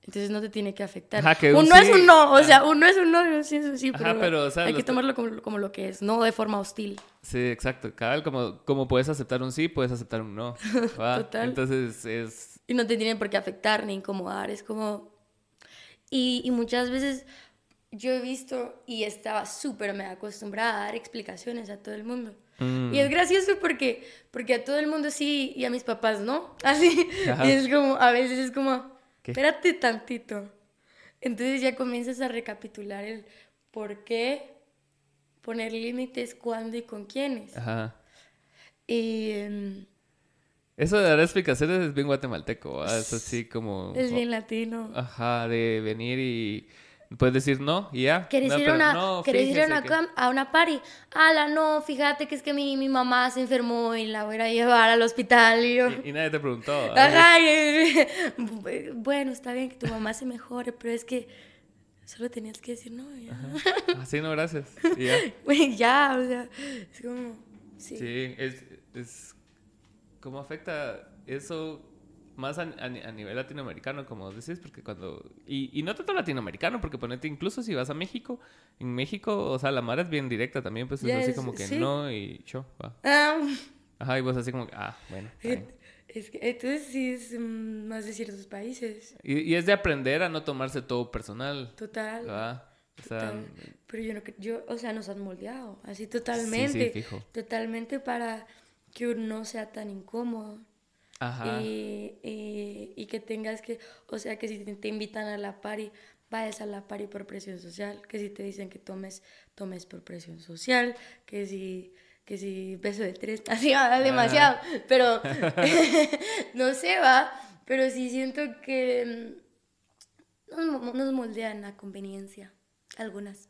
[SPEAKER 2] Entonces no te tiene que afectar.
[SPEAKER 1] Ajá, que
[SPEAKER 2] un
[SPEAKER 1] un
[SPEAKER 2] no es un no, o sea, un no es un no un sí es un sí,
[SPEAKER 1] Ajá,
[SPEAKER 2] pero,
[SPEAKER 1] pero, o sea,
[SPEAKER 2] hay que tomarlo como, como lo que es, no de forma hostil.
[SPEAKER 1] Sí, exacto. Cada vez como, como puedes aceptar un sí, puedes aceptar un no. ¿va?
[SPEAKER 2] Total.
[SPEAKER 1] Entonces es...
[SPEAKER 2] Y no te tiene por qué afectar ni incomodar, es como... Y, y muchas veces yo he visto y estaba súper me acostumbrada a dar explicaciones a todo el mundo.
[SPEAKER 1] mm,
[SPEAKER 2] Y es gracioso porque, porque a todo el mundo sí y a mis papás no. Así.
[SPEAKER 1] Ajá.
[SPEAKER 2] Y es como, a veces es como,
[SPEAKER 1] ¿Qué?
[SPEAKER 2] espérate tantito. Entonces ya comienzas a recapitular el por qué poner límites, cuándo y con quiénes.
[SPEAKER 1] Ajá.
[SPEAKER 2] Y em,
[SPEAKER 1] Eso de dar explicaciones es bien guatemalteco. Es así como...
[SPEAKER 2] es bien latino.
[SPEAKER 1] Ajá, de venir y puedes decir no y ya.
[SPEAKER 2] ¿Querés
[SPEAKER 1] No,
[SPEAKER 2] ir, una,
[SPEAKER 1] no,
[SPEAKER 2] ¿querés ir a, una,
[SPEAKER 1] que-
[SPEAKER 2] a una party? Ala, no, fíjate que es que mi, mi mamá se enfermó y la voy a llevar al hospital. Y yo,
[SPEAKER 1] Y, y nadie te preguntó.
[SPEAKER 2] Ajá, bueno, está bien que tu mamá se mejore, pero es que solo tenías que decir no.
[SPEAKER 1] Así no, gracias. Y ya.
[SPEAKER 2] Ya, o sea, es como, sí.
[SPEAKER 1] Sí, es, es... ¿Cómo afecta eso más a, a a nivel latinoamericano, como decís? Porque cuando... Y, y no tanto latinoamericano, porque ponete, incluso si vas a México, en México, o sea, la mar es bien directa también, pues es
[SPEAKER 2] Ya
[SPEAKER 1] así
[SPEAKER 2] es-
[SPEAKER 1] como que
[SPEAKER 2] sí.
[SPEAKER 1] no y yo, va.
[SPEAKER 2] Ah,
[SPEAKER 1] Ajá, y vos así como que, ah, bueno. bien.
[SPEAKER 2] es que, entonces sí es mm, más de ciertos países,
[SPEAKER 1] Y, y es de aprender a no tomarse todo personal,
[SPEAKER 2] total.
[SPEAKER 1] ¿va? O sea,
[SPEAKER 2] total. Pero yo no, yo, o sea, nos han moldeado, así totalmente.
[SPEAKER 1] Sí, sí, fijo.
[SPEAKER 2] Totalmente para que uno no sea tan incómodo.
[SPEAKER 1] Ajá.
[SPEAKER 2] Y, y- y que tengas que, o sea, que si te, te invitan a la party, vayas a la party por presión social, que si te dicen que tomes, tomes por presión social, que si, que si beso de tres, así va demasiado, pero no sé, va, pero sí siento que mm, nos, nos moldean a conveniencia, algunas.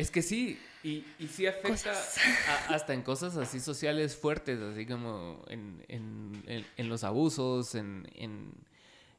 [SPEAKER 1] Es que sí, y, y sí afecta a- hasta en cosas así sociales fuertes, así como en, en, en- en los abusos, en, en,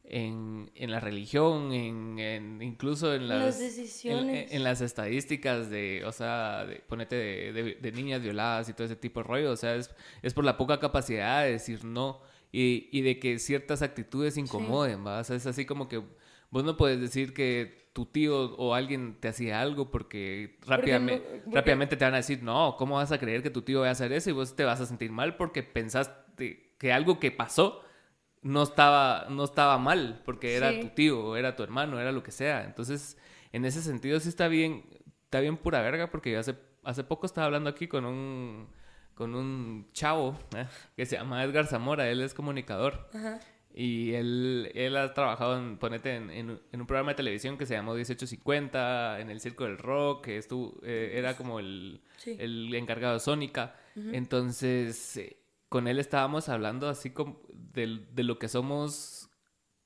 [SPEAKER 1] en, en la religión, en, incluso en las,
[SPEAKER 2] las
[SPEAKER 1] en-
[SPEAKER 2] decisiones.
[SPEAKER 1] En, en las estadísticas de, o sea, de, ponete de, de- de niñas violadas y todo ese tipo de rollo, o sea, es, es por la poca capacidad de decir no y, y de que ciertas actitudes incomoden, ¿va? O sea, es así como que vos no puedes decir que tu tío o alguien te hacía algo porque, rápidamente,
[SPEAKER 2] no- porque-
[SPEAKER 1] rápidamente te van a decir, no, ¿cómo vas a creer que tu tío va a hacer eso? Y vos te vas a sentir mal porque pensaste que algo que pasó no estaba, no estaba mal, porque era
[SPEAKER 2] Sí.
[SPEAKER 1] tu tío, o era tu hermano, era lo que sea. Entonces, en ese sentido sí está bien, está bien pura verga, porque yo hace, hace poco estaba hablando aquí con un, con un chavo ¿eh? que se llama Edgar Zamora, él es comunicador.
[SPEAKER 2] Ajá.
[SPEAKER 1] Y él, él ha trabajado en, ponete, en, en- en un programa de televisión que se llamó 1850, en el Circo del Rock, que estuvo, eh, era como el,
[SPEAKER 2] Sí.
[SPEAKER 1] el encargado de Sónica. Entonces, eh, con él estábamos hablando así como de, lo que somos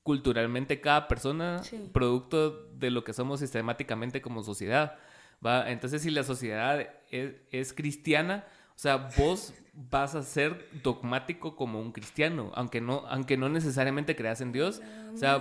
[SPEAKER 1] culturalmente cada persona,
[SPEAKER 2] Sí.
[SPEAKER 1] producto de lo que somos sistemáticamente como sociedad. ¿va? Entonces, si la sociedad es, es cristiana, o sea, vos, vas a ser dogmático como un cristiano, aunque no, aunque no necesariamente creas en Dios. o sea,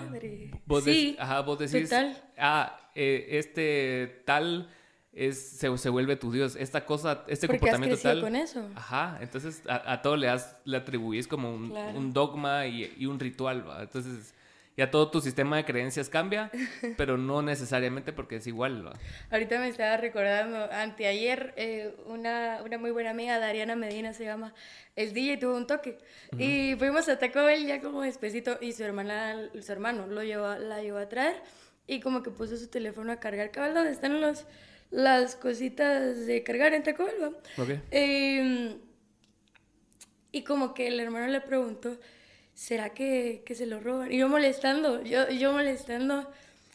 [SPEAKER 1] vos,
[SPEAKER 2] Sí,
[SPEAKER 1] ajá, vos decís,
[SPEAKER 2] total.
[SPEAKER 1] ah, eh, este tal es, se, se vuelve tu Dios, esta cosa, este
[SPEAKER 2] Porque has
[SPEAKER 1] comportamiento
[SPEAKER 2] crecido
[SPEAKER 1] tal.
[SPEAKER 2] con eso.
[SPEAKER 1] Ajá, entonces a, a todo le, das, le atribuís como un,
[SPEAKER 2] Claro.
[SPEAKER 1] un dogma y, y un ritual, ¿va? Entonces ya todo tu sistema de creencias cambia, pero no necesariamente porque es igual, ¿va?
[SPEAKER 2] Ahorita me estaba recordando, anteayer, eh, una, una muy buena amiga, Dariana Medina se llama, el DJ tuvo un toque. Y fuimos a Taco Bell ya como despacito y su hermana, su hermano lo llevó, la llevó a traer y como que puso su teléfono a cargar. Cabal, donde están los, las cositas de cargar en Taco Bell, ¿va?
[SPEAKER 1] Ok.
[SPEAKER 2] Eh, y como que el hermano le preguntó, ¿será que, que se lo roban? Y yo molestando, yo, yo molestando.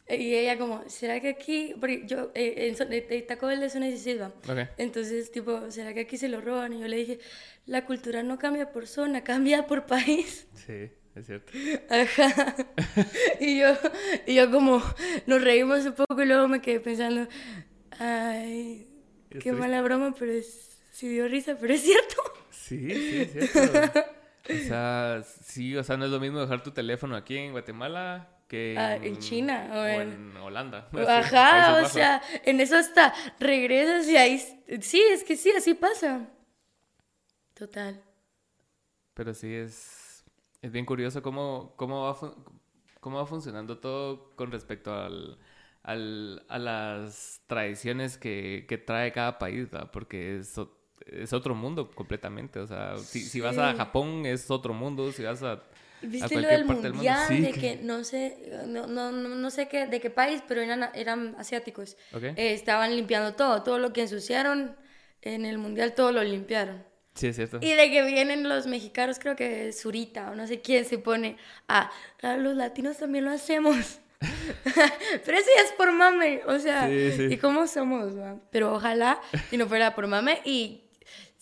[SPEAKER 2] eh, Y ella como, ¿será que aquí? Porque yo, eh, en, zona- eh, Taco Bell es una 16, ¿va?
[SPEAKER 1] Ok.
[SPEAKER 2] Entonces, tipo, ¿será que aquí se lo roban? Y yo le dije, la cultura no cambia por zona, cambia por país.
[SPEAKER 1] Sí, es cierto.
[SPEAKER 2] Ajá. Y yo, y yo como, nos reímos un poco y luego me quedé pensando, ay, qué mala broma, pero es, sí dio risa, pero es cierto.
[SPEAKER 1] Sí, sí, es cierto. O sea, sí, o sea, no es lo mismo dejar tu teléfono aquí en Guatemala que
[SPEAKER 2] Ah, en China o en-
[SPEAKER 1] en Holanda. Sí,
[SPEAKER 2] Ajá, o sea, en eso hasta regresas y ahí, sí, es que sí, así pasa. Total.
[SPEAKER 1] Pero sí es, es bien curioso cómo, cómo, va, cómo va funcionando todo con respecto al, al- a las tradiciones que, que trae cada país, ¿va? porque es, o- es otro mundo completamente. O sea, si, si vas a. Japón es otro mundo, si vas a,
[SPEAKER 2] ¿Viste lo del
[SPEAKER 1] parte del mundo.
[SPEAKER 2] mundial?
[SPEAKER 1] Sí,
[SPEAKER 2] de
[SPEAKER 1] que-
[SPEAKER 2] no sé, no, no, no, no sé qué, de qué país, pero eran, eran asiáticos.
[SPEAKER 1] Ok.
[SPEAKER 2] Eh, estaban limpiando todo, todo lo que ensuciaron en el mundial, todo lo limpiaron.
[SPEAKER 1] Sí, es cierto.
[SPEAKER 2] Y de que vienen los mexicanos, creo que Zurita o no sé quién se pone a, "Ah, los latinos también lo hacemos. Pero eso ya es por mame, o sea,
[SPEAKER 1] Sí, sí.
[SPEAKER 2] ¿y cómo somos? va? Pero ojalá y no fuera por mame. Y,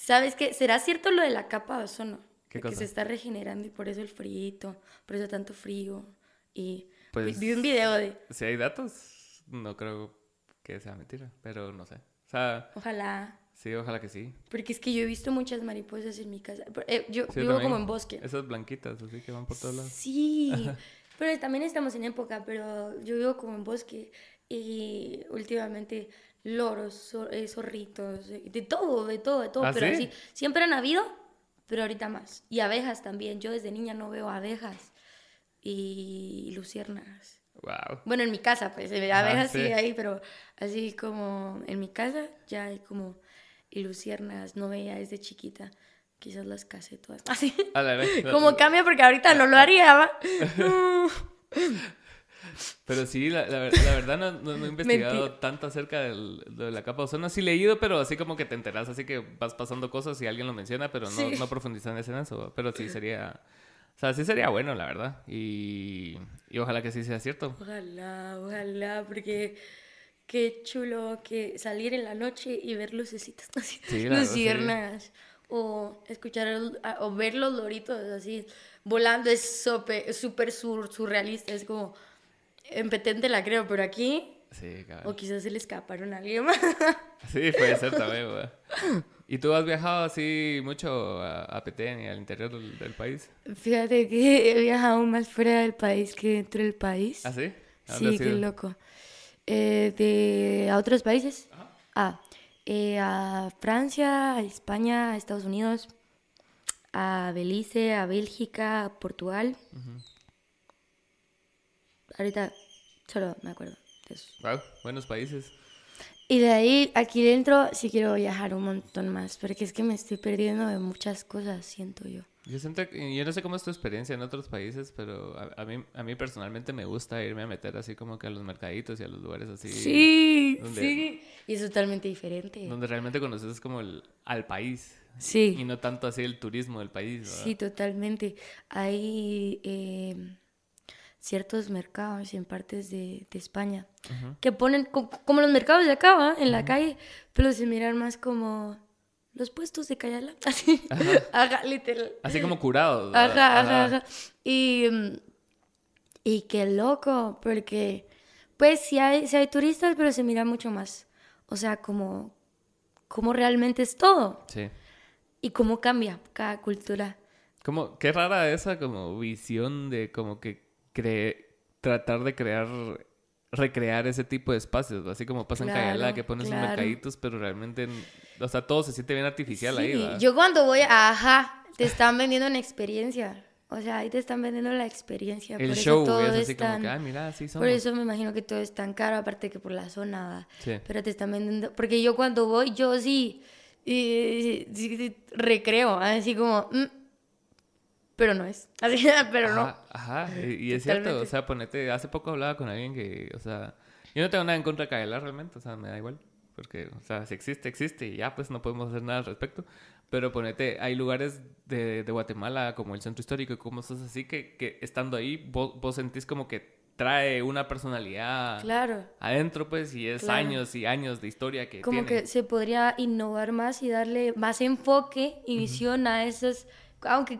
[SPEAKER 2] ¿sabes qué? ¿Será cierto lo de la capa de ozono?
[SPEAKER 1] ¿Qué
[SPEAKER 2] De que
[SPEAKER 1] cosa?
[SPEAKER 2] se está regenerando y por eso el frío, por eso tanto frío. Y
[SPEAKER 1] Pues-
[SPEAKER 2] vi un video de,
[SPEAKER 1] Si hay datos, no creo que sea mentira, pero no sé. O sea,
[SPEAKER 2] ojalá,
[SPEAKER 1] sí, ojalá que sí.
[SPEAKER 2] porque es que yo he visto muchas mariposas en mi casa. Eh, yo
[SPEAKER 1] Sí,
[SPEAKER 2] vivo como en bosque.
[SPEAKER 1] Esas blanquitas, así que van por todos lados.
[SPEAKER 2] Sí, pero también estamos en época, pero yo vivo como en bosque y últimamente loros, zor- eh, zorritos, de todo, de todo, de todo,
[SPEAKER 1] ¿Ah,
[SPEAKER 2] pero
[SPEAKER 1] sí?
[SPEAKER 2] así, siempre han habido, pero ahorita más. Y abejas también, yo desde niña no veo abejas y luciérnagas.
[SPEAKER 1] Wow.
[SPEAKER 2] Bueno, en mi casa, pues, eh, abejas sí
[SPEAKER 1] sí.
[SPEAKER 2] hay, pero así como en mi casa ya hay como y luciérnagas, no veía desde chiquita. Quizás las casé todas. Así.
[SPEAKER 1] A la vez.
[SPEAKER 2] Como cambia porque ahorita no lo haría, ¿va?
[SPEAKER 1] Pero sí, la, la la verdad no, no- no he investigado
[SPEAKER 2] Mentira.
[SPEAKER 1] tanto acerca del- de la capa de ozono. Sí leído, pero así como que te enteras, así que vas pasando cosas y alguien lo menciona, pero no,
[SPEAKER 2] Sí.
[SPEAKER 1] no profundizas en eso. Pero sí sería... O sea, sí sería bueno, la verdad. Y, y ojalá que sí sea cierto.
[SPEAKER 2] Ojalá, ojalá, porque qué chulo que salir en la noche y ver lucecitas,
[SPEAKER 1] Sí, verdad, sí.
[SPEAKER 2] o escuchar el- o ver los loritos así volando, es súper sur- surrealista, es como en Petente la creo, pero aquí,
[SPEAKER 1] Sí, cabrón.
[SPEAKER 2] o quizás se le escaparon a alguien más.
[SPEAKER 1] Sí, puede ser también, güey. ¿Y tú has viajado así mucho a, a Petén y al interior del, del país?
[SPEAKER 2] Fíjate que he viajado más fuera del país que dentro del país.
[SPEAKER 1] ¿Ah, sí? ¿A dónde
[SPEAKER 2] Sí, qué loco. Eh, de, ¿A otros países? Ah, eh, a Francia, a España, a Estados Unidos, a Belice, a Bélgica, a Portugal. Ahorita solo me acuerdo de eso.
[SPEAKER 1] Wow, buenos países.
[SPEAKER 2] Y de ahí, aquí dentro, sí quiero viajar un montón más, porque es que me estoy perdiendo de muchas cosas, siento yo.
[SPEAKER 1] Yo siento yo no sé cómo es tu experiencia en otros países, pero a, a mí, a mí personalmente me gusta irme a meter así como que a los mercaditos y a los lugares así.
[SPEAKER 2] Sí,
[SPEAKER 1] ¿Dónde?
[SPEAKER 2] sí. Y es totalmente diferente.
[SPEAKER 1] Donde realmente conoces como el, al país.
[SPEAKER 2] Sí.
[SPEAKER 1] Y no tanto así el turismo del país. ¿verdad?
[SPEAKER 2] Sí, totalmente. Hay eh, ciertos mercados en partes de, de España que ponen, co- como los mercados de acá, ¿va? en la calle, pero se miran más como los puestos de Cayala. Así. Ajá, literal.
[SPEAKER 1] Así como curados. ¿verdad?
[SPEAKER 2] Ajá, ajá, ajá. Y, y qué loco, porque pues sí hay, sí hay turistas, pero se mira mucho más. O sea, como, como realmente es todo.
[SPEAKER 1] Sí.
[SPEAKER 2] y cómo cambia cada cultura.
[SPEAKER 1] Como, qué rara esa como visión de como que tratar de crear, recrear ese tipo de espacios, así como pasa en
[SPEAKER 2] Claro,
[SPEAKER 1] Cayala, que pones
[SPEAKER 2] claro.
[SPEAKER 1] unos mercaditos, pero realmente, o sea, todo se siente bien artificial ahí,
[SPEAKER 2] Sí,
[SPEAKER 1] ¿va?
[SPEAKER 2] yo cuando voy, ajá, te están vendiendo una experiencia. O sea, ahí te están vendiendo la experiencia.
[SPEAKER 1] El
[SPEAKER 2] por eso
[SPEAKER 1] show
[SPEAKER 2] todo
[SPEAKER 1] es así como que, ah, mira, sí somos.
[SPEAKER 2] Por eso me imagino que todo es tan caro, aparte que por la zona, ¿va?
[SPEAKER 1] Sí.
[SPEAKER 2] Pero te están vendiendo. Porque yo cuando voy, yo sí, y- sí, sí, recreo, así como. mm, pero no es. Así, pero no.
[SPEAKER 1] Ajá, ajá, y, y es cierto, o sea, ponete, hace poco hablaba con alguien que, o sea, yo no tengo nada en contra de Cayala realmente, o sea, me da igual, porque, o sea, si existe, existe, y ya, pues no podemos hacer nada al respecto, pero ponete, hay lugares de, de Guatemala, como el centro histórico y cosas así, que, que estando ahí, vos, vos sentís como que trae una personalidad
[SPEAKER 2] Claro.
[SPEAKER 1] adentro, pues, y es
[SPEAKER 2] Claro.
[SPEAKER 1] años y años de historia que
[SPEAKER 2] Como
[SPEAKER 1] tiene.
[SPEAKER 2] que se podría innovar más y darle más enfoque y visión a esos. Aunque,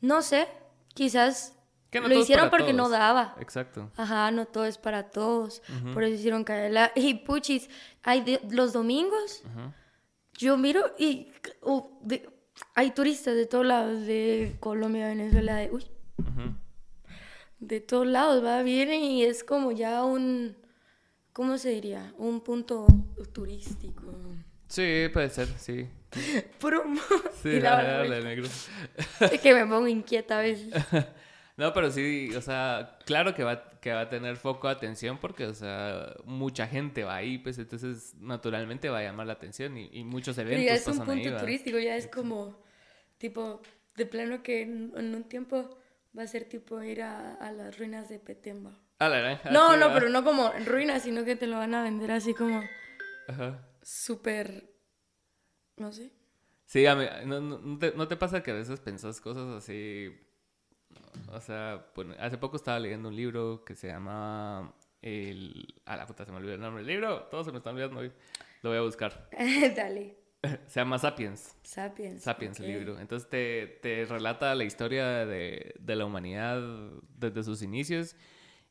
[SPEAKER 2] no sé, quizás
[SPEAKER 1] Que no
[SPEAKER 2] lo hicieron porque no daba.
[SPEAKER 1] Exacto.
[SPEAKER 2] Ajá, no todo es para todos. Por eso hicieron caerla. Y puchis, hay de- los domingos, yo miro y de- hay turistas de todos lados, de Colombia, Venezuela, de, uy, de todos lados, va, vienen y es como ya un, ¿cómo se diría? Un punto turístico.
[SPEAKER 1] Sí, puede ser, sí.
[SPEAKER 2] Promo.
[SPEAKER 1] Sí,
[SPEAKER 2] Y la
[SPEAKER 1] dale,
[SPEAKER 2] verdad,
[SPEAKER 1] dale, negro.
[SPEAKER 2] Es que me pongo inquieta a veces.
[SPEAKER 1] No, pero sí, o sea, claro que va, que va a tener foco de atención porque, o sea, mucha gente va ahí, pues entonces naturalmente va a llamar la atención y, y muchos
[SPEAKER 2] Pero
[SPEAKER 1] eventos
[SPEAKER 2] ya es un
[SPEAKER 1] pasan ahí,
[SPEAKER 2] punto
[SPEAKER 1] ¿va?
[SPEAKER 2] turístico, ya es como, tipo, de plano que en, en un tiempo va a ser tipo ir a, a las ruinas de Petemba.
[SPEAKER 1] Ah, la granja.
[SPEAKER 2] No, no,
[SPEAKER 1] va.
[SPEAKER 2] pero no como ruinas, sino que te lo van a vender así como súper, no sé.
[SPEAKER 1] Sí, a mí, no, no- te, ¿no te pasa que a veces pensás cosas así? O sea, bueno, hace poco estaba leyendo un libro que se llama el... A la puta, se me olvidó el nombre del libro. Todos se me están olvidando hoy. Lo voy a buscar.
[SPEAKER 2] Dale.
[SPEAKER 1] Se llama Sapiens.
[SPEAKER 2] Sapiens.
[SPEAKER 1] Sapiens, el libro. Entonces te, te relata la historia de, de la humanidad desde sus inicios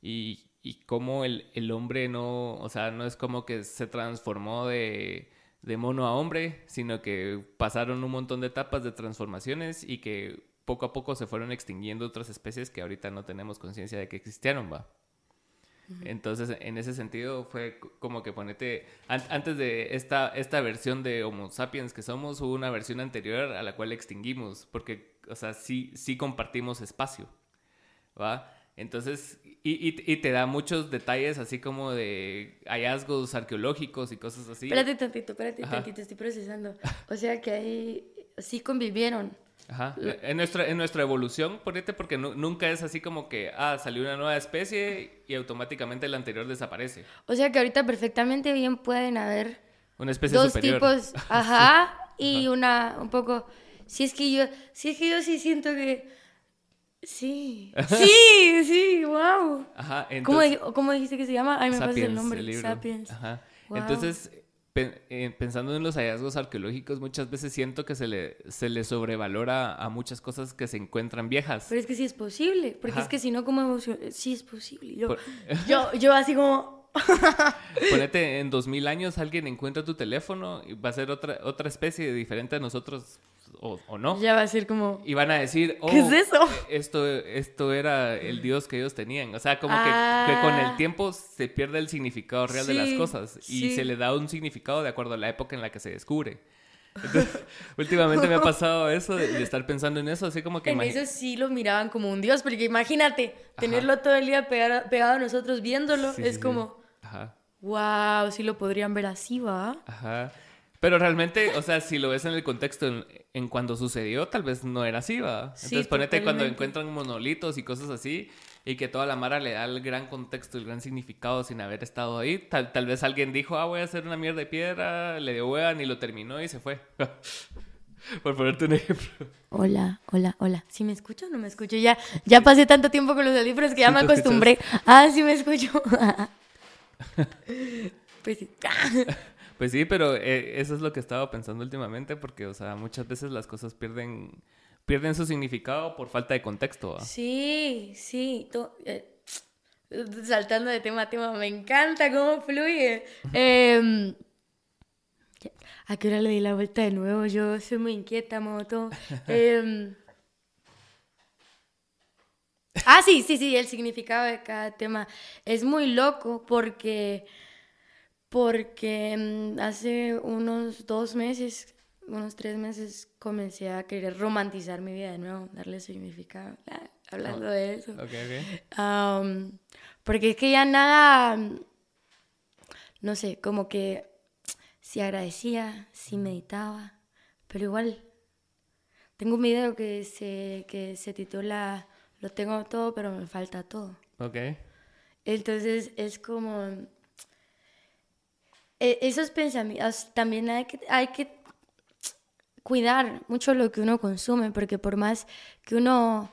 [SPEAKER 1] y, y cómo el, el hombre no, o sea, no es como que se transformó de, de mono a hombre, sino que pasaron un montón de etapas de transformaciones y que poco a poco se fueron extinguiendo otras especies que ahorita no tenemos conciencia de que existieron, va. Entonces, en ese sentido, fue como que ponete, an- antes de esta, esta versión de Homo sapiens que somos, hubo una versión anterior a la cual extinguimos, porque, o sea, sí, sí compartimos espacio, ¿va? Entonces, y, y, y te da muchos detalles así como de hallazgos arqueológicos y cosas así.
[SPEAKER 2] Espérate tantito, espérate
[SPEAKER 1] Ajá.
[SPEAKER 2] tantito, estoy procesando. O sea que ahí sí convivieron.
[SPEAKER 1] Ajá. En nuestra, en nuestra evolución, ponete, porque nu- nunca es así como que, ah, salió una nueva especie y automáticamente la anterior desaparece.
[SPEAKER 2] O sea que ahorita perfectamente bien pueden haber
[SPEAKER 1] Una especie
[SPEAKER 2] dos
[SPEAKER 1] superior.
[SPEAKER 2] tipos, ajá, y una un poco. Si es que yo, si es que yo sí siento que sí, sí, sí, wow.
[SPEAKER 1] Ajá.
[SPEAKER 2] ¿Cómo,
[SPEAKER 1] Entonces,
[SPEAKER 2] cómo dijiste que se llama? Ay, me pasa el
[SPEAKER 1] Sapiens,
[SPEAKER 2] nombre.
[SPEAKER 1] el libro.
[SPEAKER 2] Sapiens.
[SPEAKER 1] Ajá.
[SPEAKER 2] Wow.
[SPEAKER 1] Entonces, eh, pensando en los hallazgos arqueológicos, muchas veces siento que se le, se le sobrevalora a muchas cosas que se encuentran viejas.
[SPEAKER 2] Pero es que sí es posible, porque
[SPEAKER 1] Ajá.
[SPEAKER 2] es que si no, ¿cómo emocio- Sí es posible. Yo,
[SPEAKER 1] Por-
[SPEAKER 2] yo, yo así como...
[SPEAKER 1] Ponete, en 2000 años alguien encuentra tu teléfono y va a ser otra, otra especie diferente a nosotros o, o no.
[SPEAKER 2] Ya va a ser como...
[SPEAKER 1] Y van a decir, oh,
[SPEAKER 2] ¿Qué es eso?
[SPEAKER 1] Esto, esto era el Dios que ellos tenían. O sea, como que, que con el
[SPEAKER 2] Ah.
[SPEAKER 1] tiempo se pierde el significado real de las
[SPEAKER 2] Sí,
[SPEAKER 1] cosas y
[SPEAKER 2] sí.
[SPEAKER 1] se le da un significado de acuerdo a la época en la que se descubre. Entonces, últimamente me ha pasado eso de, de estar pensando en eso, así como que
[SPEAKER 2] En eso sí lo miraban como un dios, porque imagínate, tenerlo todo el día pegado, pegado a nosotros viéndolo,
[SPEAKER 1] Sí,
[SPEAKER 2] es
[SPEAKER 1] sí, sí.
[SPEAKER 2] como,
[SPEAKER 1] Ajá,
[SPEAKER 2] wow, sí lo podrían ver así, ¿va?
[SPEAKER 1] ajá. Pero realmente, o sea, si lo ves en el contexto en, en cuando sucedió, tal vez no era así, ¿va?
[SPEAKER 2] Sí,
[SPEAKER 1] Entonces, ponete cuando
[SPEAKER 2] totalmente.
[SPEAKER 1] encuentran monolitos y cosas así, y que toda la mara le da el gran contexto, el gran significado sin haber estado ahí. Tal, tal vez alguien dijo, ah, voy a hacer una mierda de piedra, le dio hueá, ni lo terminó y se fue. Por ponerte un ejemplo.
[SPEAKER 2] Hola, hola, hola. ¿Sí me escucho o no me escucho? Ya, ya pasé tanto tiempo con los audífonos que ya me acostumbré. Ah, sí me escucho. pues sí.
[SPEAKER 1] Pues sí, pero eh, eso es lo que estaba pensando últimamente, porque, o sea, muchas veces las cosas pierden, pierden su significado por falta de contexto. ¿va?
[SPEAKER 2] Sí, sí. to- eh, saltando de tema a tema, me encanta cómo fluye. Em, ¿A qué hora le di la vuelta de nuevo? Yo soy muy inquieta, moto. Em, ah, sí, sí, sí, el significado de cada tema. Es muy loco porque, porque mm, hace unos dos meses, unos tres meses, comencé a querer romantizar mi vida de nuevo, darle significado. Ah, hablando de eso.
[SPEAKER 1] Ok, ok.
[SPEAKER 2] Am, porque es que ya nada, no sé, como que sí agradecía, sí meditaba, pero igual. Tengo un video que se, que se titula Lo tengo todo, pero me falta todo.
[SPEAKER 1] Ok.
[SPEAKER 2] Entonces es como... e- Esos pensamientos, también hay que, hay que cuidar mucho lo que uno consume, porque por más que uno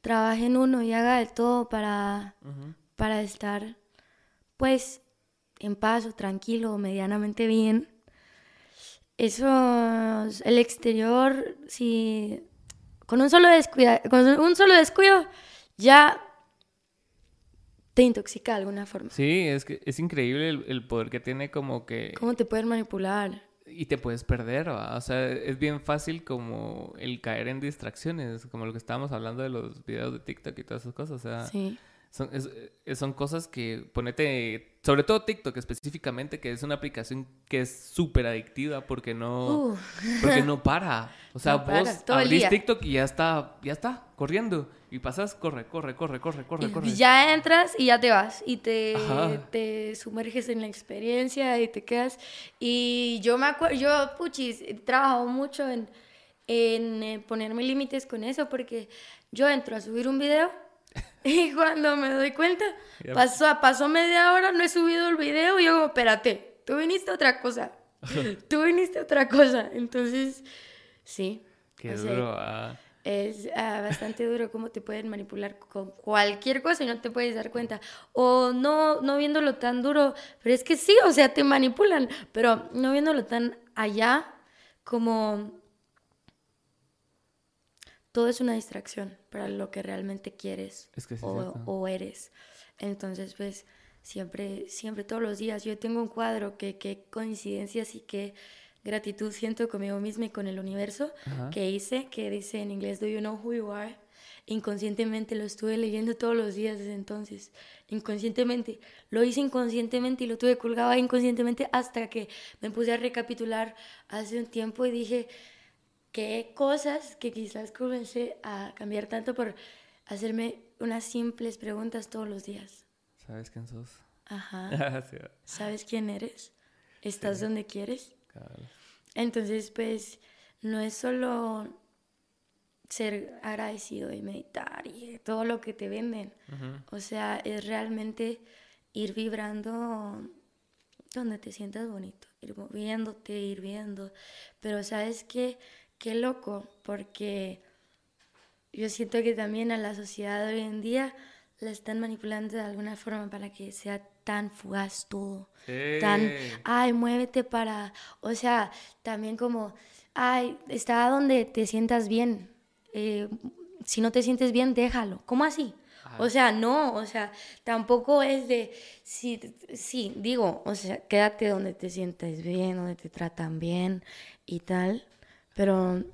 [SPEAKER 2] trabaje en uno y haga de todo para, para estar, pues, en paz o tranquilo o medianamente bien, eso, el exterior, si con un solo descuido, con un solo descuido, ya te intoxica de alguna forma.
[SPEAKER 1] Sí, es que es increíble el, el poder que tiene como que...
[SPEAKER 2] ¿Cómo te pueden manipular?
[SPEAKER 1] Y te puedes perder, ¿va? O sea, es bien fácil como el caer en distracciones, como lo que estábamos hablando de los videos de TikTok y todas esas cosas. O sea,
[SPEAKER 2] Sí.
[SPEAKER 1] Son, es- eh, son cosas que ponete, sobre todo TikTok específicamente, que es una aplicación que es súper adictiva porque no,
[SPEAKER 2] Uh,
[SPEAKER 1] porque no para. O sea,
[SPEAKER 2] No
[SPEAKER 1] vos abrís. TikTok y ya está, ya está, corriendo. Y pasas, corre, corre, corre, corre, corre, corre.
[SPEAKER 2] ya entras y ya te vas y te, te sumerges en la experiencia y te quedas. Y yo me acuerdo, yo, puchis, he trabajado mucho en, en eh, ponerme límites con eso porque yo entro a subir un video y cuando me doy cuenta,
[SPEAKER 1] Ya.
[SPEAKER 2] pasó, pasó media hora, no he subido el video y yo como, espérate, tú viniste a otra cosa. tú viniste a otra cosa. Entonces, sí.
[SPEAKER 1] Qué
[SPEAKER 2] o sea,
[SPEAKER 1] duro. ah.
[SPEAKER 2] Es ah, bastante duro cómo te pueden manipular con cualquier cosa y no te puedes dar cuenta. O no, no viéndolo tan duro, pero es que sí, o sea, te manipulan, pero no viéndolo tan allá como todo es una distracción para lo que realmente quieres
[SPEAKER 1] Es que sí
[SPEAKER 2] o, o eres. Entonces, pues, siempre, siempre, todos los días, yo tengo un cuadro que, que coincidencias y que gratitud siento conmigo misma y con el universo
[SPEAKER 1] Ajá.
[SPEAKER 2] que hice, que dice en inglés, Do you know who you are? Inconscientemente lo estuve leyendo todos los días desde entonces. Inconscientemente. Lo hice inconscientemente y lo tuve colgado inconscientemente hasta que me puse a recapitular hace un tiempo y dije, qué cosas que quizás comencé a cambiar tanto por hacerme unas simples preguntas todos los días.
[SPEAKER 1] ¿Sabes quién sos?
[SPEAKER 2] Ajá.
[SPEAKER 1] Sí,
[SPEAKER 2] ¿Sabes quién eres? ¿Estás donde quieres?
[SPEAKER 1] cabal.
[SPEAKER 2] Entonces, pues, no es solo ser agradecido y meditar y todo lo que te venden.
[SPEAKER 1] Ujú.
[SPEAKER 2] O sea, es realmente ir vibrando donde te sientas bonito, ir moviéndote, ir viendo. Pero sabes qué, qué loco, porque yo siento que también a la sociedad de hoy en día la están manipulando de alguna forma para que sea tan fugaz todo. Tan, ay, muévete para, o sea, también como, ay, está donde te sientas bien. Eh, si no te sientes bien, déjalo. ¿Cómo así? O sea, no, o sea, tampoco es de, sí, sí, digo, o sea, quédate donde te sientas bien, donde te tratan bien y tal, pero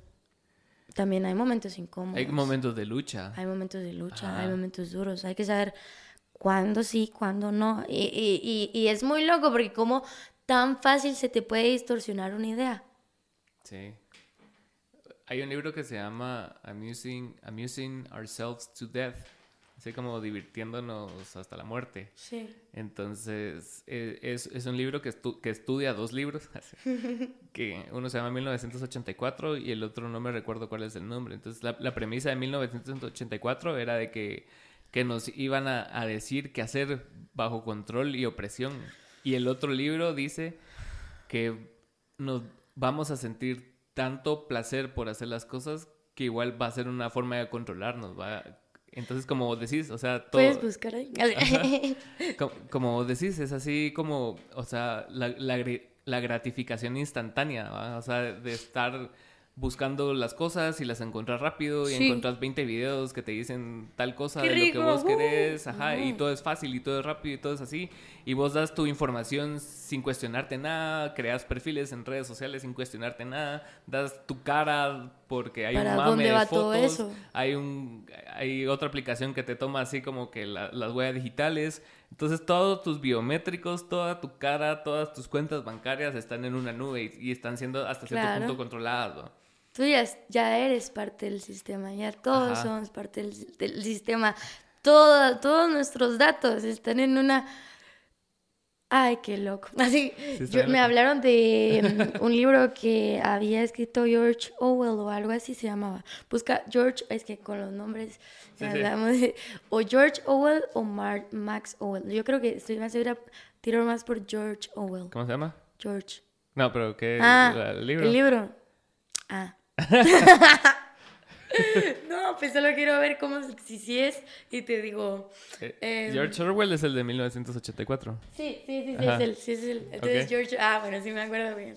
[SPEAKER 2] también hay momentos incómodos.
[SPEAKER 1] Hay momentos de lucha.
[SPEAKER 2] Hay momentos de lucha,
[SPEAKER 1] Ajá.
[SPEAKER 2] hay momentos duros. Hay que saber cuándo sí, cuándo no. Y, y- y- y es muy loco porque como tan fácil se te puede distorsionar una idea.
[SPEAKER 1] Sí. Hay un libro que se llama Amusing, Amusing Ourselves to Death. Así como divirtiéndonos hasta la muerte.
[SPEAKER 2] Sí.
[SPEAKER 1] Entonces, eh, es, es un libro que, estu- que estudia dos libros. que uno se llama 1984 y el otro no me recuerdo cuál es el nombre. Entonces, la, la premisa de 1984 era de que, que nos iban a, a decir qué hacer bajo control y opresión. Y el otro libro dice que nos vamos a sentir tanto placer por hacer las cosas que igual va a ser una forma de controlarnos. ¿va? Entonces, como decís, o sea, todo...
[SPEAKER 2] Puedes buscar ahí.
[SPEAKER 1] Co- Como decís, es así como, o sea, la, la gri- la gratificación instantánea, ¿va? O sea, de estar buscando las cosas y las encontrás rápido y
[SPEAKER 2] Sí.
[SPEAKER 1] encontrás 20 videos que te dicen tal cosa
[SPEAKER 2] Qué
[SPEAKER 1] de lo que vos
[SPEAKER 2] uh,
[SPEAKER 1] querés, ajá, y
[SPEAKER 2] ujú.
[SPEAKER 1] todo es fácil y todo es rápido y todo es así. Y vos das tu información sin cuestionarte nada, creas perfiles en redes sociales sin cuestionarte nada, das tu cara porque hay
[SPEAKER 2] ¿Para
[SPEAKER 1] un mame
[SPEAKER 2] dónde
[SPEAKER 1] de
[SPEAKER 2] va
[SPEAKER 1] fotos,
[SPEAKER 2] todo eso?
[SPEAKER 1] hay un hay otra aplicación que te toma así como que la- las huellas digitales. Entonces todos tus biométricos, toda tu cara, todas tus cuentas bancarias están en una nube y, y están siendo hasta cierto
[SPEAKER 2] Claro.
[SPEAKER 1] punto controladas. ¿no?
[SPEAKER 2] Tú ya, es- ya eres parte del sistema, ya todos
[SPEAKER 1] Ajá.
[SPEAKER 2] somos parte del, del sistema. Todo- todos nuestros datos están en una... Ay, qué loco. Así, yo- me
[SPEAKER 1] loco.
[SPEAKER 2] hablaron de mm, un libro que había escrito George Orwell o algo así se llamaba. Busca George, es que con los nombres
[SPEAKER 1] Sí, sí.
[SPEAKER 2] hablamos de... O George Orwell o Mar- Max Orwell. Yo creo que estoy más segura, tiro más por George Orwell.
[SPEAKER 1] ¿Cómo se llama?
[SPEAKER 2] George.
[SPEAKER 1] No, pero ¿qué?
[SPEAKER 2] Ah,
[SPEAKER 1] el libro.
[SPEAKER 2] El libro. Ah. no, pues solo quiero ver cómo, si es, y te digo.
[SPEAKER 1] Eh,
[SPEAKER 2] em,
[SPEAKER 1] George Orwell es el de 1984.
[SPEAKER 2] Sí, sí, sí, sí, es él, sí es él. Entonces. George, ah, bueno, sí me acuerdo bien.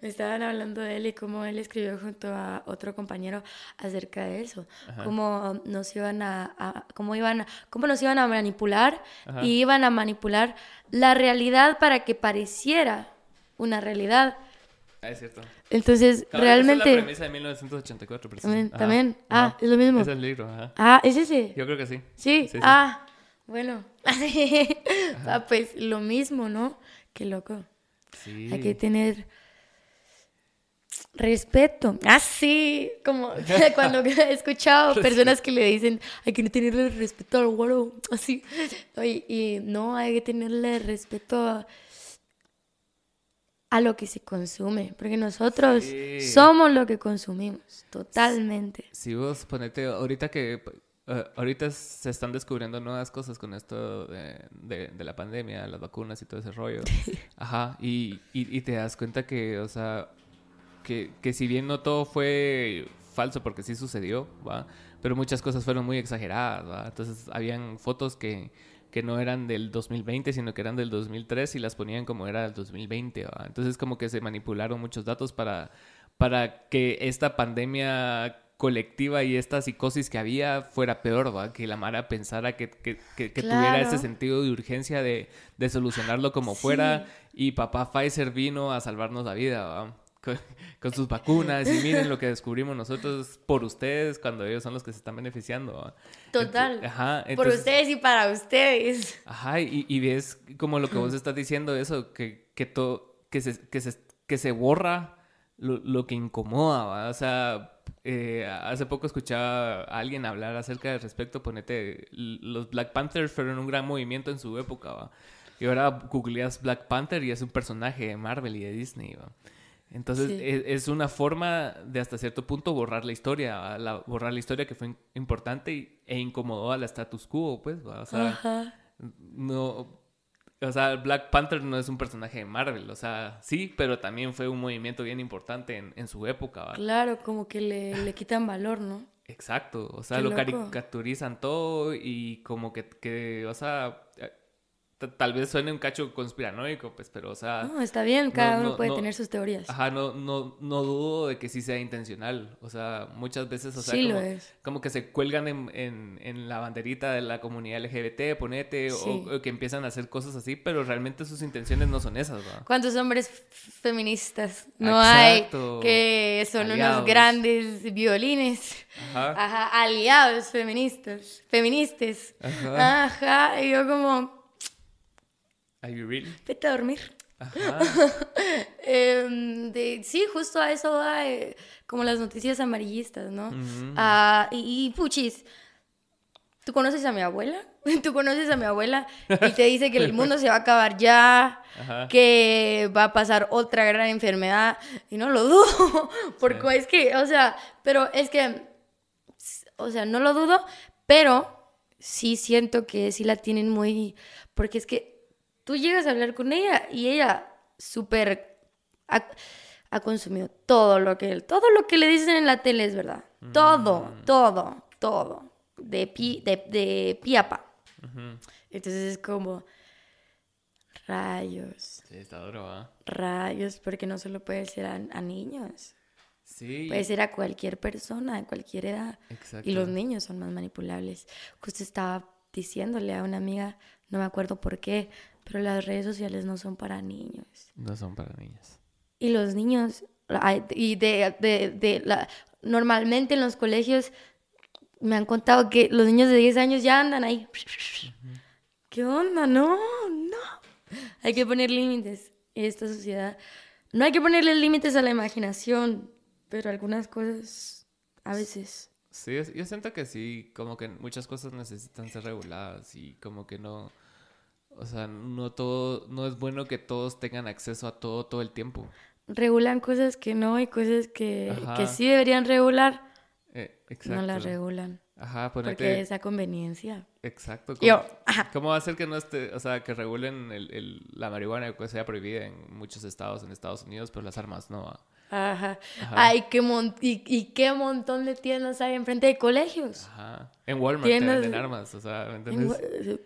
[SPEAKER 2] Me estaban hablando de él y cómo él escribió junto a otro compañero acerca de eso. Cómo nos iban a, a- cómo iban, cómo nos iban a manipular
[SPEAKER 1] Ajá.
[SPEAKER 2] y iban a manipular la realidad para que pareciera una realidad.
[SPEAKER 1] Ah, es cierto.
[SPEAKER 2] Entonces,
[SPEAKER 1] esa
[SPEAKER 2] realmente...
[SPEAKER 1] es la premisa de 1984, preciso.
[SPEAKER 2] También,
[SPEAKER 1] Ajá.
[SPEAKER 2] Ah,
[SPEAKER 1] ajá.
[SPEAKER 2] es lo mismo.
[SPEAKER 1] Es el libro, ajá.
[SPEAKER 2] Ah, ¿es ese?
[SPEAKER 1] Yo creo que sí.
[SPEAKER 2] Sí.
[SPEAKER 1] Sí, sí.
[SPEAKER 2] Ah, bueno. ah, pues lo mismo, ¿no? Qué loco.
[SPEAKER 1] Sí.
[SPEAKER 2] Hay que tener respeto. Ah, sí. Como cuando he escuchado personas que le dicen, hay que tenerle respeto al guaro. Así. Y, y no, hay que tenerle respeto a, a lo que se consume. Porque nosotros
[SPEAKER 1] Sí.
[SPEAKER 2] somos lo que consumimos. Totalmente.
[SPEAKER 1] Si vos ponete, ahorita que, eh, ahorita se están descubriendo nuevas cosas con esto de, de- de la pandemia, las vacunas y todo ese rollo. Ajá, y, y, y te das cuenta que, o sea, que, que si bien no todo fue falso porque sí sucedió, ¿va? Pero muchas cosas fueron muy exageradas, ¿va? Entonces habían fotos que, que no eran del 2020, sino que eran del 2003 y las ponían como era del 2020, ¿va? Entonces como que se manipularon muchos datos para, para que esta pandemia colectiva y esta psicosis que había fuera peor, ¿va? Que la Mara pensara que, que, que- que tuviera ese sentido de urgencia de, de solucionarlo como fuera y papá Pfizer vino a salvarnos la vida, ¿va? Con, con sus vacunas y miren lo que descubrimos nosotros por ustedes cuando ellos son los que se están beneficiando.
[SPEAKER 2] Total.
[SPEAKER 1] Ent- Ajá,
[SPEAKER 2] Por
[SPEAKER 1] entonces-
[SPEAKER 2] ustedes y para ustedes.
[SPEAKER 1] Ajá, y, y ves como lo que vos estás diciendo, eso, que, que, to- que, se, que, se, que se borra lo, lo que incomoda, ¿va? O sea, eh, hace poco escuchaba a alguien hablar acerca del respecto, ponete, los Black Panthers fueron un gran movimiento en su época, ¿va? Y ahora googleas Black Panther y es un personaje de Marvel y de Disney, ¿va? Entonces
[SPEAKER 2] Sí.
[SPEAKER 1] es, es una forma de hasta cierto punto borrar la historia, la, borrar la historia que fue importante y- e incomodó al status quo, pues. O sea,
[SPEAKER 2] Ajá.
[SPEAKER 1] no. O sea, Black Panther no es un personaje de Marvel, o sea, sí, pero también fue un movimiento bien importante en, en su época.
[SPEAKER 2] Claro, como que le, le quitan valor, ¿no?
[SPEAKER 1] Exacto, o sea,
[SPEAKER 2] Qué
[SPEAKER 1] lo
[SPEAKER 2] loco.
[SPEAKER 1] caricaturizan todo y como que, que o sea, tal vez suene un cacho conspiranoico, pues, pero, o sea,
[SPEAKER 2] No, está bien, cada
[SPEAKER 1] no,
[SPEAKER 2] uno
[SPEAKER 1] no,
[SPEAKER 2] puede
[SPEAKER 1] no.
[SPEAKER 2] tener sus teorías.
[SPEAKER 1] ajá, no, no, no dudo de que sí sea intencional, o sea, muchas veces, o sea,
[SPEAKER 2] Sí
[SPEAKER 1] como, que se cuelgan en, en, en la banderita de la comunidad LGBT, ponete, o-
[SPEAKER 2] Sí.
[SPEAKER 1] o, que empiezan a hacer cosas así, pero realmente sus intenciones no son esas, ¿va?
[SPEAKER 2] ¿Cuántos hombres feministas no
[SPEAKER 1] Exacto.
[SPEAKER 2] hay que son
[SPEAKER 1] Aliados.
[SPEAKER 2] unos grandes violines?
[SPEAKER 1] Ajá.
[SPEAKER 2] Ajá, aliados feministas, feministas.
[SPEAKER 1] Ajá.
[SPEAKER 2] Ajá, y yo como,
[SPEAKER 1] Are you really?
[SPEAKER 2] vete a dormir.
[SPEAKER 1] Ajá.
[SPEAKER 2] Em, de, sí, justo a eso va, eh, como las noticias amarillistas, ¿no? Ah, y, y, puchis, ¿tú conoces a mi abuela? Tú conoces a mi abuela y te dice que el mundo se va a acabar ya,
[SPEAKER 1] Ajá.
[SPEAKER 2] que va a pasar otra gran enfermedad, y no lo dudo, porque
[SPEAKER 1] Sí.
[SPEAKER 2] es que, o sea, pero es que, o sea, no lo dudo, pero sí siento que sí la tienen muy, porque es que tú llegas a hablar con ella y ella súper ha, ha consumido todo lo que todo lo que le dicen en la tele es verdad. Todo, todo, todo. De pi, de, de pi a pa.
[SPEAKER 1] Ujú.
[SPEAKER 2] Entonces es como rayos,
[SPEAKER 1] Sí, está duro, ¿va?
[SPEAKER 2] rayos, porque no solo puede ser a, a niños.
[SPEAKER 1] Sí.
[SPEAKER 2] Puede ser a cualquier persona, de cualquier edad.
[SPEAKER 1] Exacto.
[SPEAKER 2] Y los niños son más manipulables. Justo estaba diciéndole a una amiga, no me acuerdo por qué, pero las redes sociales no son para niños.
[SPEAKER 1] No son para niños.
[SPEAKER 2] Y los niños, y de, de, de la, normalmente en los colegios me han contado que los niños de 10 años ya andan ahí. ¿Qué onda? No, no. Hay que poner límites en esta sociedad. No hay que ponerle límites a la imaginación, pero algunas cosas a veces.
[SPEAKER 1] Sí, yo siento que sí, como que muchas cosas necesitan ser reguladas y como que no, o sea, no todo, no es bueno que todos tengan acceso a todo todo el tiempo.
[SPEAKER 2] Regulan cosas que no y cosas que, que sí deberían regular,
[SPEAKER 1] Eh, exacto.
[SPEAKER 2] no las regulan.
[SPEAKER 1] Ajá,
[SPEAKER 2] Porque
[SPEAKER 1] ponete,
[SPEAKER 2] es a conveniencia.
[SPEAKER 1] exacto.
[SPEAKER 2] Yo,
[SPEAKER 1] ¿Cómo,
[SPEAKER 2] ajá.
[SPEAKER 1] cómo va a ser que no esté, o sea, que regulen el, el- la marihuana que sea prohibida en muchos estados en Estados Unidos, pero las armas no?
[SPEAKER 2] Ajá.
[SPEAKER 1] Ajá.
[SPEAKER 2] Ay, qué mon- y, y qué montón de tiendas hay enfrente de colegios.
[SPEAKER 1] Ajá. En Walmart
[SPEAKER 2] Tiendas-
[SPEAKER 1] te venden armas, o sea, ¿me
[SPEAKER 2] En
[SPEAKER 1] entiendes?
[SPEAKER 2] Gua-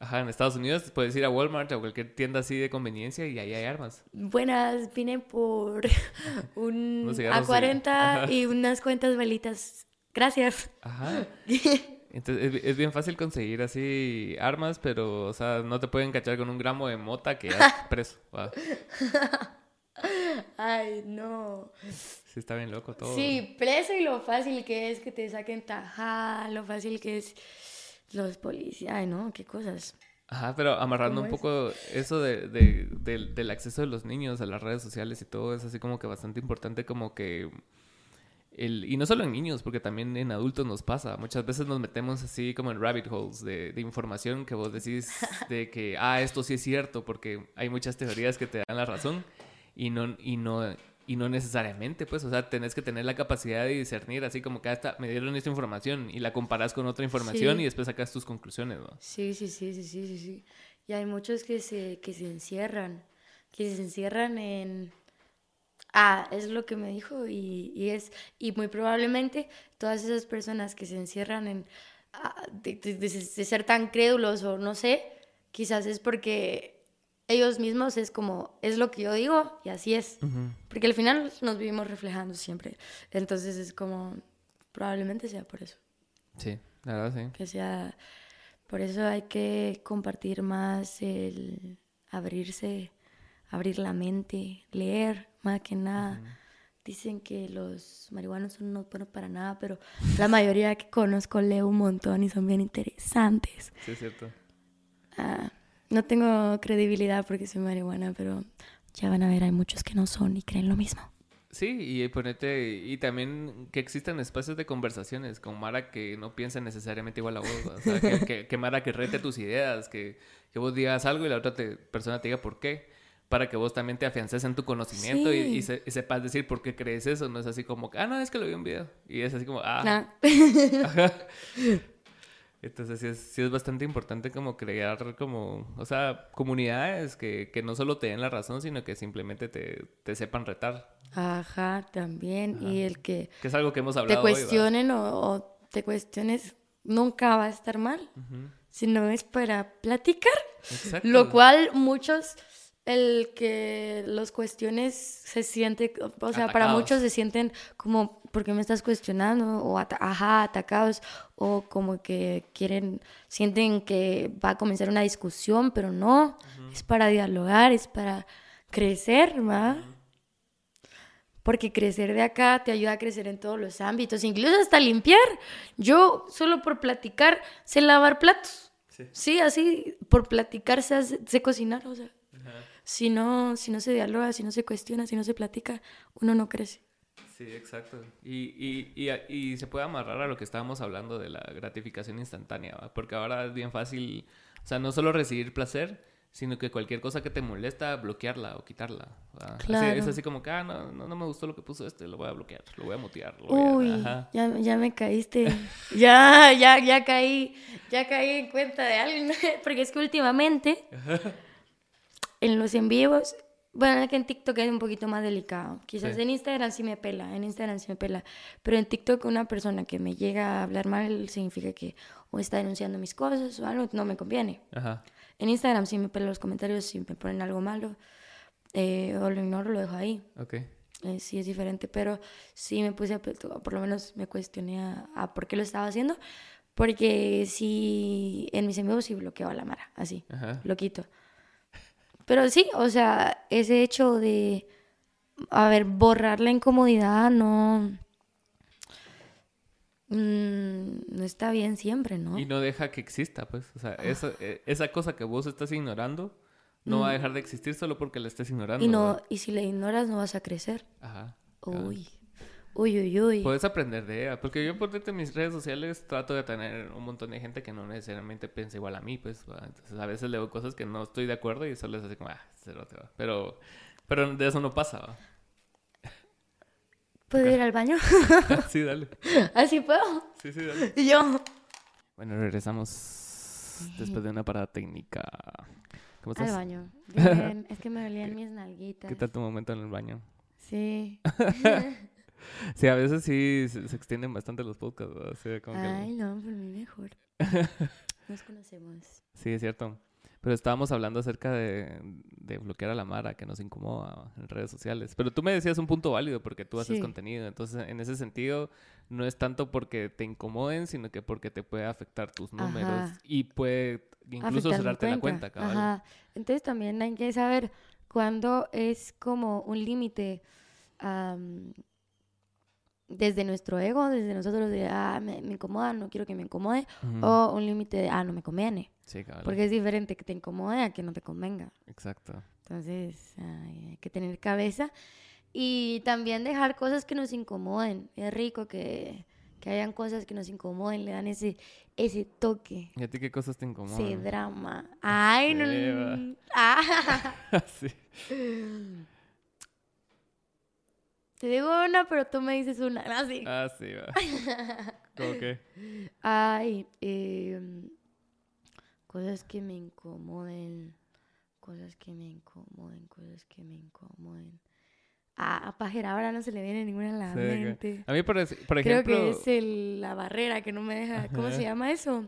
[SPEAKER 1] Ajá, en Estados Unidos puedes ir a Walmart o cualquier tienda así de conveniencia y ahí hay armas.
[SPEAKER 2] Buenas, vine por un
[SPEAKER 1] Unos cigarros de-
[SPEAKER 2] A40
[SPEAKER 1] Ajá.
[SPEAKER 2] y unas cuentas velitas. Gracias.
[SPEAKER 1] Ajá. Entonces es, es bien fácil conseguir así armas, pero, o sea, no te pueden cachar con un gramo de mota que ya preso.
[SPEAKER 2] Ay, no.
[SPEAKER 1] Sí, está bien loco todo.
[SPEAKER 2] Sí, preso y lo fácil que es que te saquen tajada, lo fácil que es los policías. Ay, no, qué cosas.
[SPEAKER 1] Ajá, pero amarrando un poco eso de, de- del- del acceso de los niños a las redes sociales y todo, es así como que bastante importante como que... El, y no solo en niños, porque también en adultos nos pasa. Muchas veces nos metemos así como en rabbit holes de, de información que vos decís de que, ah, esto sí es cierto, porque hay muchas teorías que te dan la razón y no, y no, y no necesariamente, pues, o sea, tenés que tener la capacidad de discernir, así como que ah, esta, me dieron esta información y la comparás con otra información
[SPEAKER 2] Sí.
[SPEAKER 1] y después sacas tus conclusiones, ¿no?
[SPEAKER 2] Sí, sí, sí, sí, sí, sí, sí. Y hay muchos que se, que se encierran, que se encierran en... Ah, es lo que me dijo y, y es... Y muy probablemente todas esas personas que se encierran en... ah, de, de- de- de ser tan crédulos o no sé, quizás es porque ellos mismos es como, es lo que yo digo y así es. Porque al final nos vivimos reflejando siempre. Entonces es como, probablemente sea por eso
[SPEAKER 1] Sí, la verdad sí.
[SPEAKER 2] que sea por eso hay que compartir más el abrirse abrir la mente leer más que nada dicen que los marihuanos son no buenos para nada pero la mayoría que conozco leo un montón y son bien interesantes
[SPEAKER 1] Sí, es cierto.
[SPEAKER 2] Ah, no tengo credibilidad porque soy marihuana pero ya van a ver hay muchos que no son y creen lo mismo
[SPEAKER 1] Sí, y ponete, y también que existan espacios de conversaciones con Mara que no piensa necesariamente igual a vos, o sea, que, que- que Mara que rete tus ideas, que, que vos digas algo y la otra te- persona te diga por qué, para que vos también te afiances en tu conocimiento y,
[SPEAKER 2] Sí.
[SPEAKER 1] y se- y sepas decir por qué crees eso, no es así como, ah, no, es que lo vi en un video, y es así como, ah,
[SPEAKER 2] Nah.
[SPEAKER 1] Ajá. Entonces sí es, sí es bastante importante como crear como, o sea, comunidades que, que no solo te den la razón, sino que simplemente te, te sepan retar.
[SPEAKER 2] ajá también y el que
[SPEAKER 1] Que es algo que hemos
[SPEAKER 2] te
[SPEAKER 1] hablado hoy, ¿va?
[SPEAKER 2] cuestionen o, o te cuestiones nunca va a estar mal,
[SPEAKER 1] Ujú.
[SPEAKER 2] sino es para platicar.
[SPEAKER 1] Exacto.
[SPEAKER 2] Lo cual muchos, el que los cuestiones se siente, o sea, para muchos se sienten como, ¿por qué me estás cuestionando? O, ajá, atacados, o como que quieren, sienten que va a comenzar una discusión, pero no, es para dialogar, es para crecer, ¿va? Porque crecer de acá te ayuda a crecer en todos los ámbitos, incluso hasta limpiar. Yo solo por platicar sé lavar platos.
[SPEAKER 1] Sí.
[SPEAKER 2] Sí, así, por platicar sé, sé cocinar, o sea. Si no, si no se dialoga, si no se cuestiona, si no se platica, uno no crece.
[SPEAKER 1] Sí, exacto. Y, y, y, y se puede amarrar a lo que estábamos hablando de la gratificación instantánea, ¿va? porque ahora es bien fácil, o sea, no solo recibir placer, sino que cualquier cosa que te molesta, bloquearla o quitarla. ¿va? Así-
[SPEAKER 2] Claro.
[SPEAKER 1] es así como que, ah, no, no, no me gustó lo que puso este, lo voy a bloquear, lo voy a mutear. Lo voy a...
[SPEAKER 2] Uy, ya, ya me caíste. ya, ya, ya caí. Ya caí en cuenta de algo. Porque es que últimamente, en los en vivos, bueno, es que en TikTok es un poquito más delicado. Quizás
[SPEAKER 1] Sí.
[SPEAKER 2] en Instagram sí me pela, en Instagram sí me pela. Pero en TikTok una persona que me llega a hablar mal significa que o está denunciando mis cosas o algo, no me conviene.
[SPEAKER 1] Ajá.
[SPEAKER 2] En Instagram sí me pela los comentarios, si me ponen algo malo, eh, o lo ignoro, lo dejo ahí.
[SPEAKER 1] Ok.
[SPEAKER 2] eh, sí es diferente, pero sí me puse, a, por lo menos me cuestioné a, a por qué lo estaba haciendo, porque sí, en mis amigos sí bloqueaba la mara, así,
[SPEAKER 1] Ajá.
[SPEAKER 2] lo quito. Pero sí, o sea, ese hecho de, a ver, borrar la incomodidad no, mm, no está bien siempre, ¿no?
[SPEAKER 1] Y no deja que exista, pues. O sea, esa, eh, esa cosa que vos estás ignorando no va a dejar de existir solo porque la estés ignorando.
[SPEAKER 2] Mm. Y, no,
[SPEAKER 1] ¿verdad?
[SPEAKER 2] y si la ignoras no vas a crecer.
[SPEAKER 1] Ajá.
[SPEAKER 2] Uy, uy, uy, uy.
[SPEAKER 1] Puedes aprender de ella. Porque yo, por en mis redes sociales, trato de tener un montón de gente que no necesariamente piensa igual a mí, pues. Entonces, a veces leo cosas que no estoy de acuerdo y solo es así como, ah, cerote, va. Pero, pero de eso no pasa, ¿va?
[SPEAKER 2] ¿Puedo ir al baño?
[SPEAKER 1] sí, dale.
[SPEAKER 2] Así puedo.
[SPEAKER 1] Sí, sí, dale.
[SPEAKER 2] Y yo.
[SPEAKER 1] Bueno, regresamos después de una parada técnica. ¿Cómo
[SPEAKER 2] Al
[SPEAKER 1] estás?
[SPEAKER 2] baño. Bien, es que me dolían mis nalguitas.
[SPEAKER 1] ¿Qué tal tu momento en el baño?
[SPEAKER 2] Sí.
[SPEAKER 1] Sí, a veces sí se, se extienden bastante los podcasts, ¿verdad? Sí, como que-
[SPEAKER 2] Ay, no, por mí mejor. Nos conocemos.
[SPEAKER 1] sí, es cierto. Pero estábamos hablando acerca de, de bloquear a la Mara, que nos incomoda en redes sociales. Pero tú me decías un punto válido porque tú haces
[SPEAKER 2] Sí.
[SPEAKER 1] contenido. Entonces, en ese sentido, no es tanto porque te incomoden, sino que porque te puede afectar tus números
[SPEAKER 2] Ajá.
[SPEAKER 1] y puede incluso
[SPEAKER 2] Afectar
[SPEAKER 1] cerrarte la cuenta.
[SPEAKER 2] Ajá. Entonces también hay que saber cuándo es como un límite am, desde nuestro ego, desde nosotros de, ah, me, me incomoda, no quiero que me incomode, o un límite de, ah, no me conviene.
[SPEAKER 1] Sí.
[SPEAKER 2] Porque es diferente que te incomode a que no te convenga.
[SPEAKER 1] Exacto.
[SPEAKER 2] Entonces, ay, hay que tener cabeza y también dejar cosas que nos incomoden. Es rico que, que hayan cosas que nos incomoden, le dan ese, ese toque,
[SPEAKER 1] ¿Y a ti qué cosas te
[SPEAKER 2] ese
[SPEAKER 1] incomodan?
[SPEAKER 2] drama. Ay, no.
[SPEAKER 1] Sí,
[SPEAKER 2] no,
[SPEAKER 1] va.
[SPEAKER 2] no. Ah.
[SPEAKER 1] sí.
[SPEAKER 2] Te digo una, pero tú me dices una. Así.
[SPEAKER 1] Ah, sí, va. ¿Cómo qué?
[SPEAKER 2] Ay, em, cosas que me incomoden. Cosas que me incomoden, cosas que me incomoden. Ah, a Pajera ahora no se le viene ninguna a la
[SPEAKER 1] Sí,
[SPEAKER 2] mente.
[SPEAKER 1] A mí, por, por
[SPEAKER 2] Creo
[SPEAKER 1] ejemplo,
[SPEAKER 2] que es el- la barrera que no me deja. ¿Cómo se llama eso?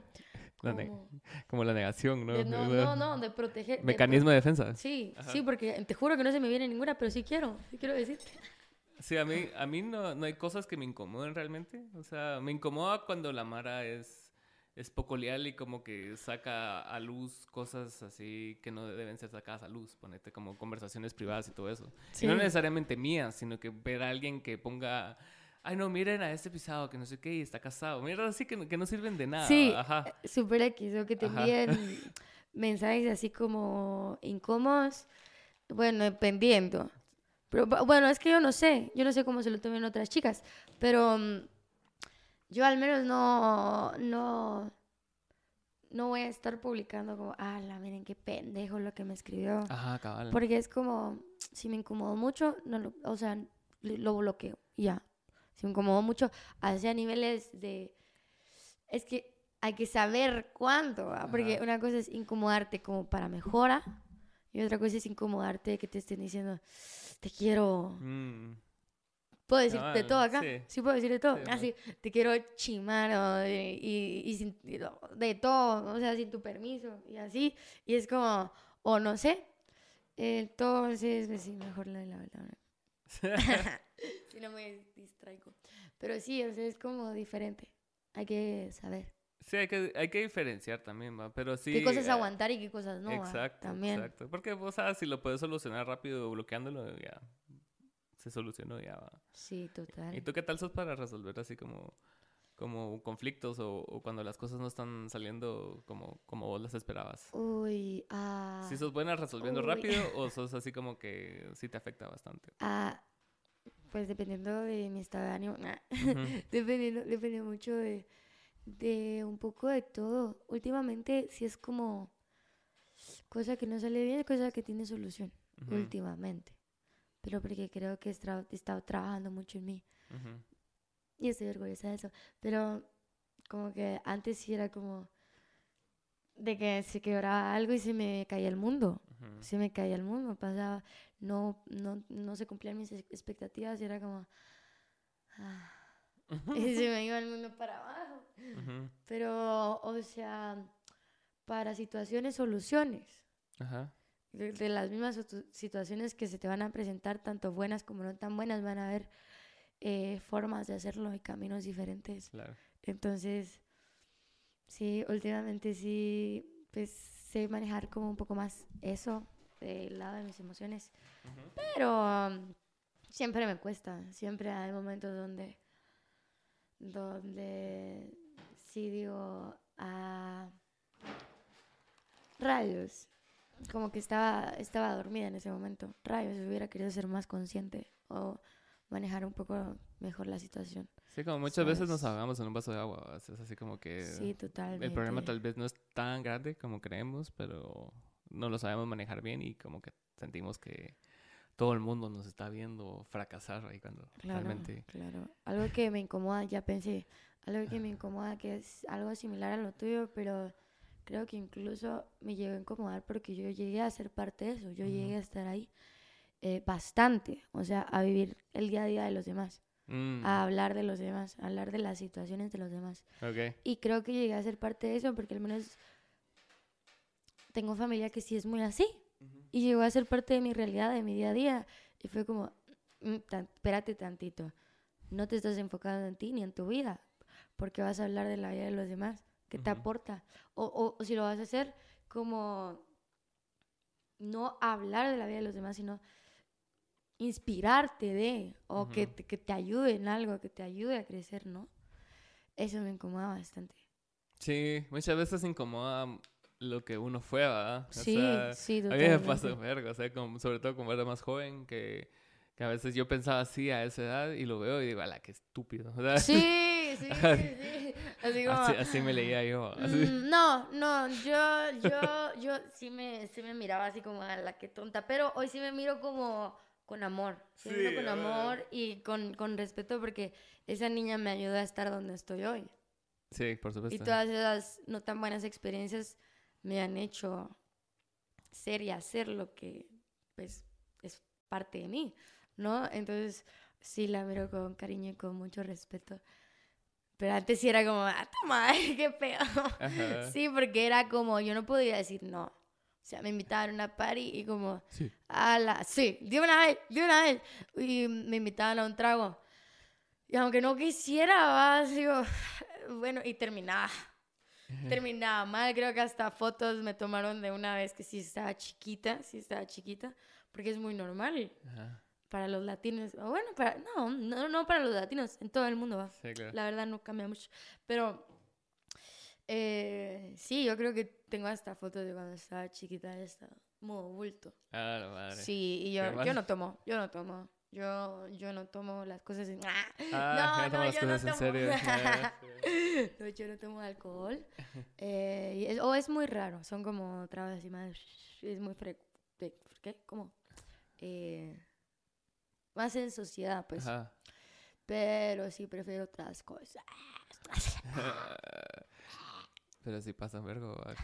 [SPEAKER 1] la
[SPEAKER 2] Como
[SPEAKER 1] como la negación, ¿no?
[SPEAKER 2] de- no, no, no, de proteger. de
[SPEAKER 1] Mecanismo de defensa.
[SPEAKER 2] Sí,
[SPEAKER 1] Ajá.
[SPEAKER 2] sí, porque te juro que no se me viene ninguna, pero sí quiero. Sí quiero decirte.
[SPEAKER 1] Sí, a mí, a mí no, no hay cosas que me incomoden realmente. O sea, me incomoda cuando la Mara es, es poco leal y como que saca a luz cosas así que no deben ser sacadas a luz. Ponete como conversaciones privadas y todo eso.
[SPEAKER 2] Sí.
[SPEAKER 1] Y no necesariamente mías, sino que ver a alguien que ponga... Ay, no, miren a este pisado que no sé qué y está casado. Mira, así que, no- que no sirven de nada.
[SPEAKER 2] Sí,
[SPEAKER 1] Ajá.
[SPEAKER 2] eh, Super X, o que te envíen mensajes así como incómodos. Bueno, dependiendo. Pero bu- bueno, es que yo no sé. Yo no sé cómo se lo tomen otras chicas. Pero mm, yo al menos no, no, no voy a estar publicando como, ah, la miren qué pendejo lo que me escribió.
[SPEAKER 1] Ajá, cabal.
[SPEAKER 2] Porque es como, si me incomodó mucho, no lo, o sea, lo lo bloqueo, ya. Si me incomodó mucho, hacia niveles de... Es que hay que saber cuándo, ¿va? porque
[SPEAKER 1] Ajá.
[SPEAKER 2] una cosa es incomodarte como para mejora, y otra cosa es incomodarte que te estén diciendo, te quiero...
[SPEAKER 1] Mm,
[SPEAKER 2] ¿Puedo decir de
[SPEAKER 1] Cabal,
[SPEAKER 2] todo acá?
[SPEAKER 1] sí.
[SPEAKER 2] Sí, puedo decir de todo.
[SPEAKER 1] Sí,
[SPEAKER 2] Así, te quiero chimar o de- y, y sin- de todo, o sea, sin tu permiso y así. Y es como, o no sé. Entonces, pues sí, mejor la de la verdad. si no me distraigo. Pero sí, o sea, es como diferente. Hay que saber
[SPEAKER 1] Sí, hay que, hay que diferenciar también, ¿va? Pero sí...
[SPEAKER 2] qué cosas
[SPEAKER 1] eh,
[SPEAKER 2] aguantar y qué cosas no. ¿va?
[SPEAKER 1] Exacto,
[SPEAKER 2] También.
[SPEAKER 1] exacto. Porque, o sea, si lo puedes solucionar rápido bloqueándolo, ya se solucionó, ya va.
[SPEAKER 2] Sí, total.
[SPEAKER 1] ¿Y tú qué tal sos para resolver así como, como conflictos o, o cuando las cosas no están saliendo como, como vos las esperabas?
[SPEAKER 2] Uy, ah.
[SPEAKER 1] ¿Si sos buena resolviendo
[SPEAKER 2] Uy.
[SPEAKER 1] rápido o sos así como que sí te afecta bastante?
[SPEAKER 2] ah, pues dependiendo de mi estado de ánimo. nah.
[SPEAKER 1] Ujú.
[SPEAKER 2] Dependiendo, depende mucho de, de un poco de todo. Últimamente sí es como cosa que no sale bien, cosa que tiene solución. Últimamente. Pero porque creo que he estado trabajando mucho en mí. Y estoy orgullosa de eso. Pero como que antes sí era como de que se quebraba algo y se me caía el mundo.
[SPEAKER 1] Ujú.
[SPEAKER 2] Se me caía el mundo. Pasaba, no, no, no se cumplían mis ex- expectativas y era como... ah, y se me iba el mundo para abajo.
[SPEAKER 1] Ujú.
[SPEAKER 2] Pero, o sea, para situaciones, soluciones.
[SPEAKER 1] Ajá.
[SPEAKER 2] de, de las mismas situ- situaciones que se te van a presentar, tanto buenas como no tan buenas, van a haber eh, formas de hacerlo y caminos diferentes.
[SPEAKER 1] Claro.
[SPEAKER 2] Entonces, sí, últimamente sí, pues sé manejar como un poco más eso del lado de mis emociones. Pero um, siempre me cuesta, siempre hay momentos donde, donde sí digo, ah, rayos, como que estaba, estaba dormida en ese momento, rayos, hubiera querido ser más consciente o manejar un poco mejor la situación.
[SPEAKER 1] Sí, como muchas veces nos ahogamos en un vaso de agua. Es así como que
[SPEAKER 2] Sí, totalmente.
[SPEAKER 1] el problema tal vez no es tan grande como creemos, pero no lo sabemos manejar bien y como que sentimos que todo el mundo nos está viendo fracasar ahí cuando
[SPEAKER 2] Claro,
[SPEAKER 1] realmente...
[SPEAKER 2] claro. Algo que me incomoda, ya pensé, algo que me incomoda que es algo similar a lo tuyo, pero creo que incluso me llegó a incomodar porque yo llegué a ser parte de eso, yo llegué a estar ahí eh, bastante, o sea, a vivir el día a día de los demás,
[SPEAKER 1] Mm,
[SPEAKER 2] a hablar de los demás, a hablar de las situaciones de los demás.
[SPEAKER 1] ok.
[SPEAKER 2] Y creo que llegué a ser parte de eso porque al menos tengo familia que sí es muy así. Y llegó a ser parte de mi realidad, de mi día a día. Y fue como, "Mm, tan- espérate tantito. No te estás enfocando en ti ni en tu vida. Porque vas a hablar de la vida de los demás. ¿Qué te
[SPEAKER 1] Ujú.
[SPEAKER 2] aporta? O, o- o si lo vas a hacer como no hablar de la vida de los demás, sino inspirarte de, o que,
[SPEAKER 1] Ujú.
[SPEAKER 2] te, que te ayude en algo, que te ayude a crecer, ¿no? Eso me incomoda bastante.
[SPEAKER 1] Sí, muchas veces incomoda lo que uno fue, ¿verdad? O
[SPEAKER 2] Sí,
[SPEAKER 1] sea,
[SPEAKER 2] sí,
[SPEAKER 1] A mí me
[SPEAKER 2] totalmente.
[SPEAKER 1] pasó verga, o sea, como- sobre todo como era más joven, que, que a veces yo pensaba así a esa edad y lo veo y digo, ala, qué estúpido. O sea,
[SPEAKER 2] Sí, sí, sí. Así como...
[SPEAKER 1] así, así me leía yo. así.
[SPEAKER 2] Mm, No, no, yo, yo, yo sí me, sí me miraba así como a la que tonta, pero hoy sí me miro como con amor, sí,
[SPEAKER 1] Sí,
[SPEAKER 2] con amor y con, con respeto porque esa niña me ayudó a estar donde estoy hoy.
[SPEAKER 1] Sí, por
[SPEAKER 2] Y
[SPEAKER 1] supuesto.
[SPEAKER 2] todas esas no tan buenas experiencias me han hecho ser y hacer lo que, pues, es parte de mí, ¿no? Entonces, sí la miro con cariño y con mucho respeto. Pero antes sí era como, ah, toma, qué pedo.
[SPEAKER 1] Ajá.
[SPEAKER 2] Sí, porque era como, yo no podía decir no. O sea, me invitaban a una party y como,
[SPEAKER 1] Sí.
[SPEAKER 2] ala, sí, de una vez, de una vez. Y me invitaban a un trago. Y aunque no quisiera, va, digo, bueno, y terminaba. Terminaba mal, creo que hasta fotos me tomaron de una vez que sí estaba chiquita, sí estaba chiquita, porque es muy normal
[SPEAKER 1] Ajá.
[SPEAKER 2] para los latinos. O bueno, para, no, no, no para los latinos, en todo el mundo va.
[SPEAKER 1] Sí, claro.
[SPEAKER 2] La verdad no cambia mucho. Pero eh, sí, yo creo que tengo hasta fotos de cuando estaba chiquita, estaba modo bulto.
[SPEAKER 1] Ah, la madre.
[SPEAKER 2] Sí, y yo, yo no tomo, yo no tomo. Yo, yo no tomo las cosas en...
[SPEAKER 1] Ah,
[SPEAKER 2] no,
[SPEAKER 1] ya tomo las
[SPEAKER 2] yo no
[SPEAKER 1] en
[SPEAKER 2] tomo.
[SPEAKER 1] serio. Sí.
[SPEAKER 2] No, yo no tomo alcohol. Eh, es- o es muy raro, son como trabas así más... Es muy fre... ¿Qué? ¿Cómo? Eh, más en sociedad, pues.
[SPEAKER 1] Ajá.
[SPEAKER 2] Pero sí prefiero otras cosas.
[SPEAKER 1] Pero sí pasa vergo. ¿va?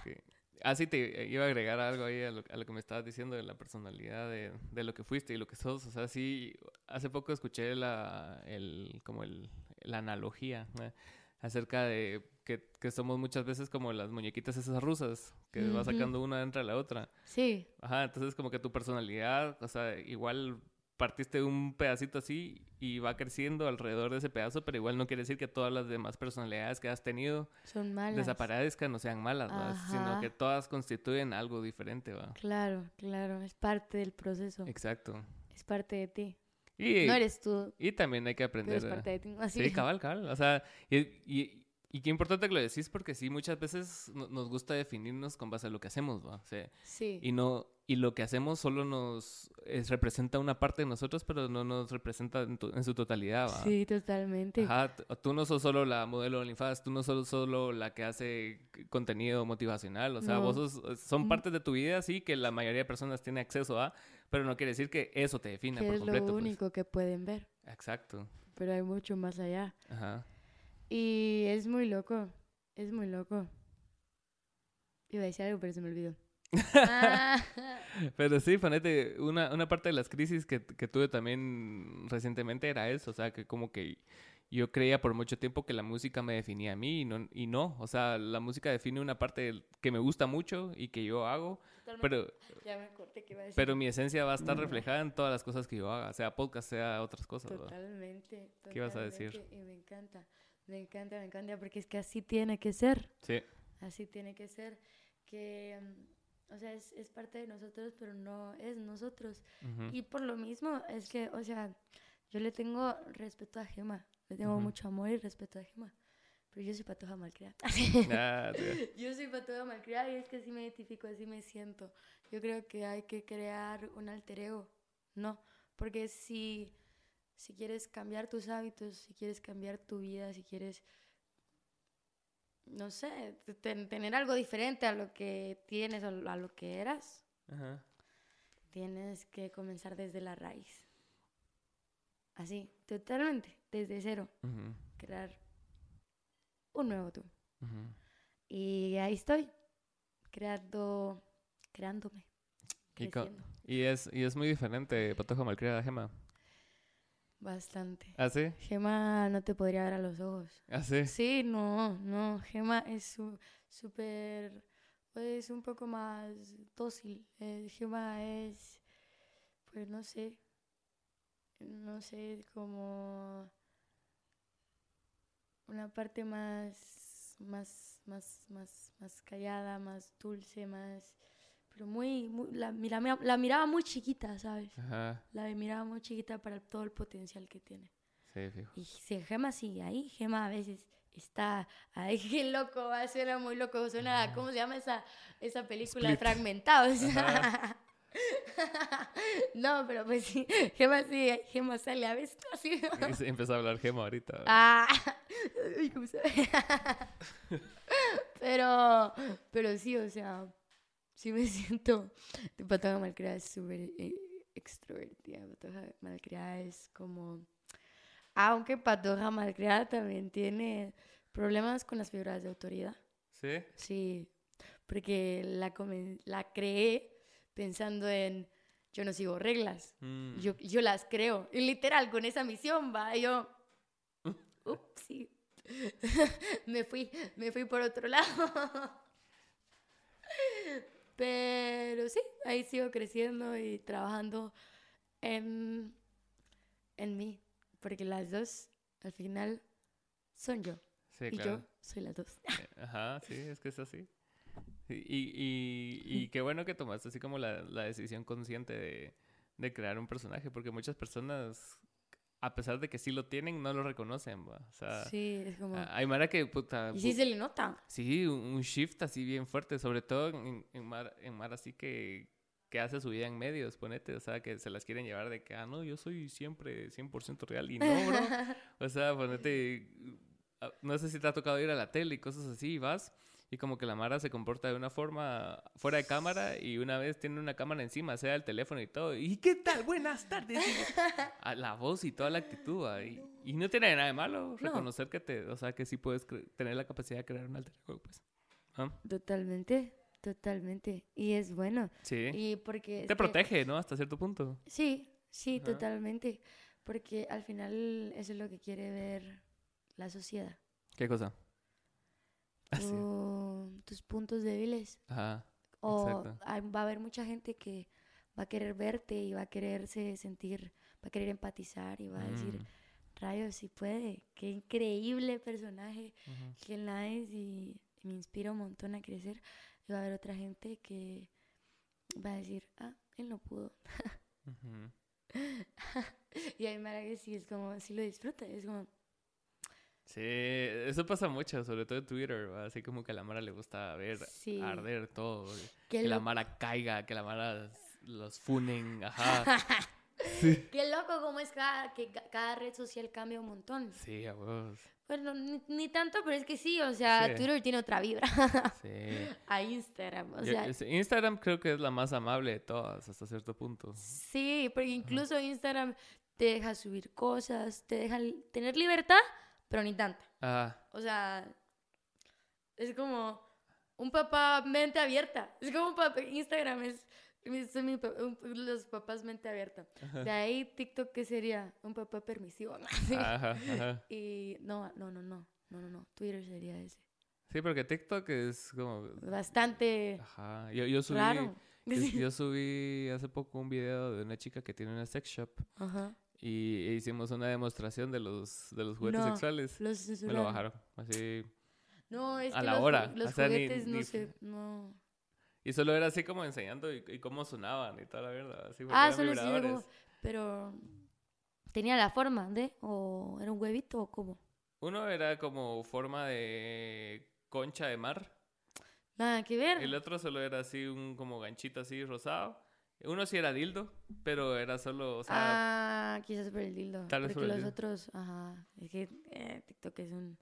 [SPEAKER 1] Ah, sí, te iba a agregar algo ahí a lo, a lo que me estabas diciendo de la personalidad de, de lo que fuiste y lo que sos. O sea, sí, hace poco escuché la, el, como el, la analogía ¿no? acerca de que, que somos muchas veces como las muñequitas esas rusas, que va
[SPEAKER 2] Ujú.
[SPEAKER 1] sacando una entre la otra.
[SPEAKER 2] Sí,
[SPEAKER 1] Ajá, entonces como que tu personalidad, o sea, igual partiste de un pedacito así y va creciendo alrededor de ese pedazo, pero igual no quiere decir que todas las demás personalidades que has tenido
[SPEAKER 2] son malas.
[SPEAKER 1] desaparezcan no sean malas, sino que todas constituyen algo diferente, ¿va?
[SPEAKER 2] Claro, claro, es parte del proceso.
[SPEAKER 1] Exacto.
[SPEAKER 2] Es parte de ti.
[SPEAKER 1] Y,
[SPEAKER 2] No eres tú,
[SPEAKER 1] y también hay que
[SPEAKER 2] pero
[SPEAKER 1] aprender.
[SPEAKER 2] es parte de ti. Así.
[SPEAKER 1] Sí, cabal, cabal. O sea, y, y, y qué importante que lo decís porque sí, muchas veces no- nos gusta definirnos con base a lo que hacemos, ¿va? O sea,
[SPEAKER 2] Sí.
[SPEAKER 1] y no y lo que hacemos solo nos es- representa una parte de nosotros, pero no nos representa en, tu- en su totalidad, ¿va?
[SPEAKER 2] Sí, totalmente.
[SPEAKER 1] Ajá, tú no sos solo la modelo de OnlyFans, tú no sos solo la que hace contenido motivacional, o sea,
[SPEAKER 2] No.
[SPEAKER 1] vos sos- son partes de tu vida, sí, que la mayoría de personas tiene acceso a, pero no quiere decir que eso te defina por
[SPEAKER 2] es
[SPEAKER 1] completo.
[SPEAKER 2] lo
[SPEAKER 1] pues.
[SPEAKER 2] único que pueden ver,
[SPEAKER 1] Exacto.
[SPEAKER 2] pero hay mucho más allá.
[SPEAKER 1] Ajá.
[SPEAKER 2] Y es muy loco, es muy loco. Iba a decir algo, pero se me olvidó. Ah,
[SPEAKER 1] Pero sí, ponete, una, una parte de las crisis que, que tuve también recientemente era eso, o sea, que como que yo creía por mucho tiempo que la música me definía a mí y no, y no. O sea, la música define una parte que me gusta mucho y que yo hago, pero,
[SPEAKER 2] Ya me acordé que iba a decir.
[SPEAKER 1] pero mi esencia va a estar reflejada en todas las cosas que yo haga, sea podcast, sea otras cosas. ¿va?
[SPEAKER 2] Totalmente.
[SPEAKER 1] ¿Qué ibas a decir?
[SPEAKER 2] totalmente, Y me encanta, me encanta, me encanta, porque es que así tiene que ser.
[SPEAKER 1] Sí.
[SPEAKER 2] Así tiene que ser. Que, mm, o sea, es, es parte de nosotros, pero no es nosotros.
[SPEAKER 1] Ujú.
[SPEAKER 2] Y por lo mismo, es que, o sea, yo le tengo respeto a Gema. Le tengo
[SPEAKER 1] Ujú.
[SPEAKER 2] mucho amor y respeto a Gema. Pero yo soy patoja malcriada.
[SPEAKER 1] Ah, sí.
[SPEAKER 2] Yo soy patoja malcriada y es que así me identifico, así me siento. Yo creo que hay que crear un alter ego, ¿no? Porque si, si quieres cambiar tus hábitos, si quieres cambiar tu vida, si quieres, no sé, ten- tener algo diferente a lo que tienes o a lo que eras,
[SPEAKER 1] Ajá.
[SPEAKER 2] tienes que comenzar desde la raíz. Así, totalmente, desde cero, crear un nuevo tú. Y ahí estoy, creando, creándome,
[SPEAKER 1] Y, y es, y es muy diferente Patoja Malcriada Gema.
[SPEAKER 2] Bastante.
[SPEAKER 1] ¿Ah, sí?
[SPEAKER 2] Gema no te podría ver a los ojos.
[SPEAKER 1] ¿Ah, sí?
[SPEAKER 2] Sí, no, no. Gema es su- súper, pues un poco más dócil. Eh, Gema es, pues no sé, no sé, como una parte más, más, más, más, más callada, más dulce, más, pero muy, muy la, mira- la miraba muy chiquita, ¿sabes?
[SPEAKER 1] Ajá.
[SPEAKER 2] La miraba muy chiquita para todo el potencial que tiene.
[SPEAKER 1] Sí, fijo.
[SPEAKER 2] Y si Gema sigue ahí, Gema a veces está ahí, qué loco, va, suena muy loco, suena, ¿cómo se llama esa, esa película?
[SPEAKER 1] Split.
[SPEAKER 2] Fragmentados. no, pero pues sí, Gema sí, Gema sale a veces así.
[SPEAKER 1] Empezó a hablar Gema ahorita.
[SPEAKER 2] Ah, uy, ¿cómo se pero, pero sí, o sea, sí me siento. Patoja malcriada es súper eh, extrovertida. Patoja malcriada es como. Aunque patoja malcriada también tiene problemas con las figuras de autoridad.
[SPEAKER 1] ¿Sí?
[SPEAKER 2] Sí, porque la, comen- la creé pensando en. Yo no sigo reglas.
[SPEAKER 1] Mm.
[SPEAKER 2] Yo, yo las creo. Y literal, con esa misión, va. y Yo. Ups, sí. me fui, me fui por otro lado. Pero sí, ahí sigo creciendo y trabajando en, en mí. Porque las dos, al final, son yo.
[SPEAKER 1] Sí,
[SPEAKER 2] y
[SPEAKER 1] claro.
[SPEAKER 2] yo soy las dos.
[SPEAKER 1] Eh, Ajá, sí, es que es así. Y, y, y, y qué bueno que tomaste así como la, la decisión consciente de, de crear un personaje, porque muchas personas, a pesar de que sí lo tienen, no lo reconocen, ¿va? O sea,
[SPEAKER 2] Sí, es como...
[SPEAKER 1] hay Mara que, puta...
[SPEAKER 2] Y sí se le nota.
[SPEAKER 1] Sí, un shift así bien fuerte, sobre todo en, en, Mar, en Mar así que, que hace su vida en medios, ponete, o sea, que se las quieren llevar de que, ah, no, yo soy siempre 100% real y no, bro. O sea, ponete, no sé si te ha tocado ir a la tele y cosas así, y vas y como que la Mara se comporta de una forma fuera de cámara y una vez tiene una cámara encima, sea el teléfono y todo, ¿y qué tal? Buenas tardes. A la voz y toda la actitud, y, y no tiene nada de malo reconocer que te, o sea, que sí puedes tener la capacidad de crear un alter ego, pues. ¿Ah?
[SPEAKER 2] Totalmente, totalmente. Y es bueno.
[SPEAKER 1] Sí.
[SPEAKER 2] Y porque...
[SPEAKER 1] Te
[SPEAKER 2] que-
[SPEAKER 1] protege, ¿no? Hasta cierto punto.
[SPEAKER 2] Sí, sí,
[SPEAKER 1] Ajá.
[SPEAKER 2] totalmente. Porque al final eso es lo que quiere ver la sociedad.
[SPEAKER 1] ¿Qué cosa? Ah, sí.
[SPEAKER 2] Tu- tus puntos débiles.
[SPEAKER 1] Ajá.
[SPEAKER 2] O
[SPEAKER 1] Exacto.
[SPEAKER 2] hay- va a haber mucha gente que va a querer verte y va a quererse sentir, va a querer empatizar y va a decir,
[SPEAKER 1] Mm.
[SPEAKER 2] rayos, si puede, qué increíble personaje,
[SPEAKER 1] Ujú.
[SPEAKER 2] qué nice y, y me inspira un montón a crecer. Y va a haber otra gente que va a decir, ah, él no pudo.
[SPEAKER 1] Ujú.
[SPEAKER 2] Y hay Mara que sí, es como, sí lo disfruta, es como,
[SPEAKER 1] Sí, eso pasa mucho, sobre todo en Twitter, ¿va? así como que a la Mara le gusta ver
[SPEAKER 2] Sí.
[SPEAKER 1] arder todo, que la. Mara caiga, que la Mara los funen, ajá.
[SPEAKER 2] qué loco cómo es cada, que ca- cada red social cambia un montón.
[SPEAKER 1] Sí, a vos.
[SPEAKER 2] Bueno, ni, ni tanto, pero es que sí, o sea,
[SPEAKER 1] Sí.
[SPEAKER 2] Twitter tiene otra vibra
[SPEAKER 1] Sí.
[SPEAKER 2] a Instagram, o
[SPEAKER 1] Yo-
[SPEAKER 2] sea,
[SPEAKER 1] Instagram creo que es la más amable de todas hasta cierto punto.
[SPEAKER 2] sí, porque incluso Instagram te deja subir cosas, te deja tener libertad, pero ni tanta.
[SPEAKER 1] Ah,
[SPEAKER 2] O sea, es como un papá mente abierta. Es como un papá, Instagram es Soy mi un- los papás mente abierta. De ahí TikTok, ¿qué sería? Un papá permisivo. ¿no? Sí.
[SPEAKER 1] Ajá, ajá.
[SPEAKER 2] Y no, no, no, no. No, no, no. Twitter sería ese.
[SPEAKER 1] Sí, porque TikTok es como...
[SPEAKER 2] Bastante
[SPEAKER 1] Ajá. Yo, yo subí...
[SPEAKER 2] raro.
[SPEAKER 1] Yo, yo subí hace poco un video de una chica que tiene una sex shop
[SPEAKER 2] Ajá.
[SPEAKER 1] Y hicimos una demostración de los, de los juguetes
[SPEAKER 2] No,
[SPEAKER 1] sexuales.
[SPEAKER 2] Los
[SPEAKER 1] Me lo bajaron. Así.
[SPEAKER 2] No, es
[SPEAKER 1] A
[SPEAKER 2] que
[SPEAKER 1] la
[SPEAKER 2] los,
[SPEAKER 1] hora,
[SPEAKER 2] los
[SPEAKER 1] o sea, ni-
[SPEAKER 2] juguetes no
[SPEAKER 1] ni-
[SPEAKER 2] sé. No.
[SPEAKER 1] Y solo era así como enseñando y, y cómo sonaban y toda la verdad. Así
[SPEAKER 2] Ah, solo sí, como. Pero. ¿Tenía la forma de? ¿O era un huevito o cómo?
[SPEAKER 1] Uno era como forma de concha de mar.
[SPEAKER 2] Nada que ver.
[SPEAKER 1] El otro solo era así un como ganchito así rosado. Uno sí era dildo, pero era solo, o sea,
[SPEAKER 2] ah, quizás por el dildo.
[SPEAKER 1] Tal vez
[SPEAKER 2] Porque
[SPEAKER 1] por el
[SPEAKER 2] los
[SPEAKER 1] dildo.
[SPEAKER 2] otros. Ajá. Es que eh, TikTok es un.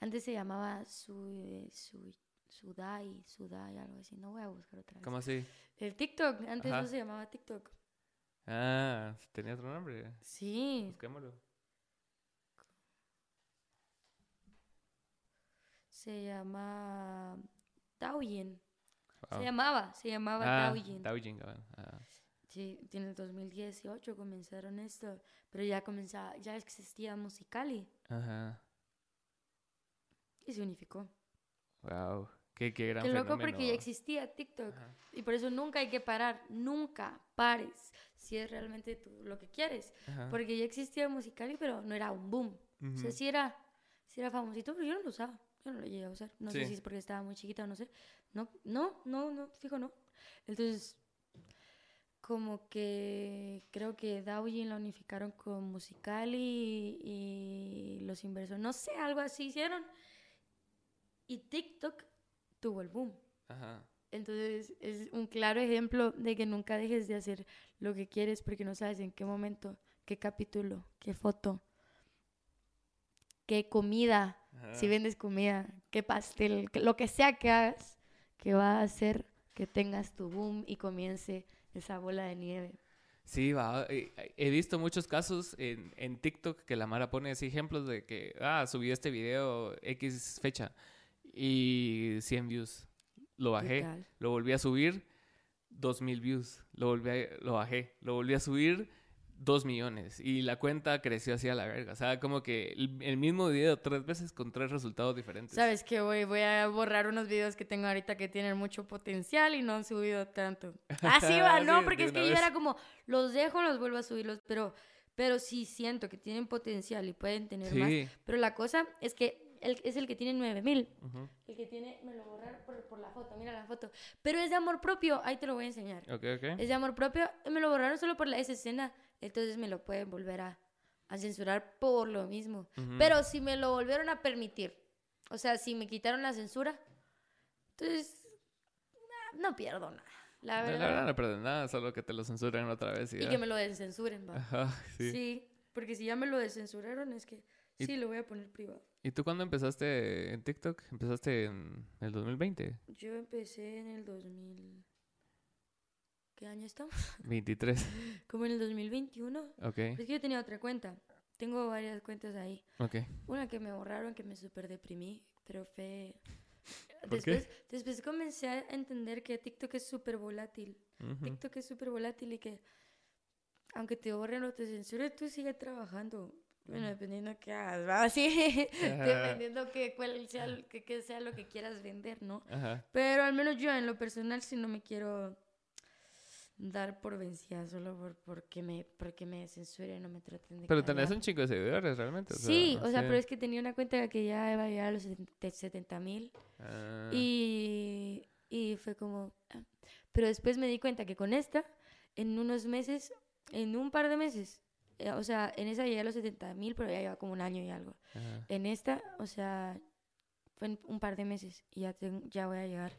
[SPEAKER 2] Antes se llamaba su, su, Sudai, Sudai, algo así. No voy a buscar otra vez.
[SPEAKER 1] ¿cómo así?
[SPEAKER 2] El TikTok. Antes
[SPEAKER 1] Ajá.
[SPEAKER 2] no se llamaba TikTok.
[SPEAKER 1] Ah, tenía otro nombre.
[SPEAKER 2] Sí.
[SPEAKER 1] Busquémoslo.
[SPEAKER 2] Se llama. Douyin.
[SPEAKER 1] Wow.
[SPEAKER 2] Se llamaba, se llamaba
[SPEAKER 1] Ah,
[SPEAKER 2] Douyin.
[SPEAKER 1] Douyin, cabrón. Ah.
[SPEAKER 2] Sí, en el 2018 comenzaron esto, pero ya comenzaba, ya existía Musicali
[SPEAKER 1] Ajá.
[SPEAKER 2] y se unificó.
[SPEAKER 1] Wow. Qué, qué gran
[SPEAKER 2] Qué loco
[SPEAKER 1] fenómeno.
[SPEAKER 2] porque ya existía TikTok
[SPEAKER 1] Ajá.
[SPEAKER 2] y por eso nunca hay que parar, nunca pares si es realmente tú lo que quieres,
[SPEAKER 1] Ajá.
[SPEAKER 2] porque ya existía Musicali, pero no era un boom. O sea, sí era, sí era famosito, pero yo no lo usaba, yo no lo llegué a usar. No sé
[SPEAKER 1] Sí.
[SPEAKER 2] si es porque estaba muy chiquita o no sé. No, no, no, no, fijo no. Entonces, como que creo que Douyin la unificaron con Musicali y, los inversores, no sé, algo así hicieron. Y TikTok tuvo el boom.
[SPEAKER 1] Ajá.
[SPEAKER 2] Entonces es un claro ejemplo de que nunca dejes de hacer lo que quieres porque no sabes en qué momento, qué capítulo, qué foto, qué comida,
[SPEAKER 1] Ajá.
[SPEAKER 2] si vendes comida, qué pastel, que- lo que sea que hagas, que va a hacer que tengas tu boom y comience esa bola de nieve.
[SPEAKER 1] Sí, va. eh, He visto muchos casos en, en TikTok que la Mara pone así ejemplos de que, ah, subí este video X fecha y 100 views. Lo bajé, lo volví a subir, 2000 views. Lo, volví a- lo bajé, lo volví a subir, 2 millones. Y la cuenta creció así a la verga. O sea, como que el, el mismo video tres veces con tres resultados diferentes.
[SPEAKER 2] Sabes que voy, voy a borrar unos videos que tengo ahorita que tienen mucho potencial y no han subido tanto. Así va, ¿no? Porque es que yo era como, los dejo, los vuelvo a subirlos, pero, pero sí siento que tienen potencial y pueden tener
[SPEAKER 1] Sí.
[SPEAKER 2] más. Pero la cosa es que el, es el que tiene 9000.
[SPEAKER 1] Ujú.
[SPEAKER 2] El que tiene, me lo borraron por, por la foto, mira la foto. Pero es de amor propio, ahí te lo voy a enseñar.
[SPEAKER 1] Ok, ok.
[SPEAKER 2] Es de amor propio, me lo borraron solo por la, esa escena, entonces me lo pueden volver a, a censurar por lo mismo. Pero si me lo volvieron a permitir, o sea, si me quitaron la censura, entonces no pierdo nada, la
[SPEAKER 1] No,
[SPEAKER 2] verdad.
[SPEAKER 1] la verdad no pierdes nada, solo que te lo censuren otra vez y,
[SPEAKER 2] y que me lo descensuren, va.
[SPEAKER 1] Ajá,
[SPEAKER 2] Sí.
[SPEAKER 1] sí.
[SPEAKER 2] porque si ya me lo descensuraron es que sí, lo voy a poner privado.
[SPEAKER 1] ¿Y tú cuándo empezaste en TikTok? ¿Empezaste en el 2020?
[SPEAKER 2] Yo empecé en el 2000... ¿Qué año estamos?
[SPEAKER 1] 23.
[SPEAKER 2] Como en el 2021.
[SPEAKER 1] Ok,
[SPEAKER 2] Es que yo tenía otra cuenta. Tengo varias cuentas ahí.
[SPEAKER 1] ok.
[SPEAKER 2] Una que me borraron, que me super deprimí, pero fue...
[SPEAKER 1] ¿Por qué?
[SPEAKER 2] Después, después comencé a entender que TikTok es súper volátil.
[SPEAKER 1] Ujú.
[SPEAKER 2] TikTok es súper volátil y que aunque te borren o te censuren, tú sigues trabajando. Bueno, dependiendo de qué hagas, ¿va? Sí, dependiendo que, cuál sea, que, que sea lo que quieras vender, ¿no?
[SPEAKER 1] Ajá.
[SPEAKER 2] Pero al menos yo en lo personal sí no me quiero dar por vencida solo por, porque, me, porque me censuren o me traten de
[SPEAKER 1] Pero tenés
[SPEAKER 2] callar.
[SPEAKER 1] un chico de seguidores realmente. o sea,
[SPEAKER 2] Sí, o sea,
[SPEAKER 1] sé.
[SPEAKER 2] pero es que tenía una cuenta que ya iba a llegar a los 70 mil
[SPEAKER 1] Ah,
[SPEAKER 2] y, y fue como... ah. Pero después me di cuenta que con esta, en unos meses, en un par de meses, eh, o sea, en esa llegué a los 70 mil, pero ya lleva como un año y algo.
[SPEAKER 1] ajá.
[SPEAKER 2] En esta, o sea, fue en un par de meses y ya, ten- ya voy a llegar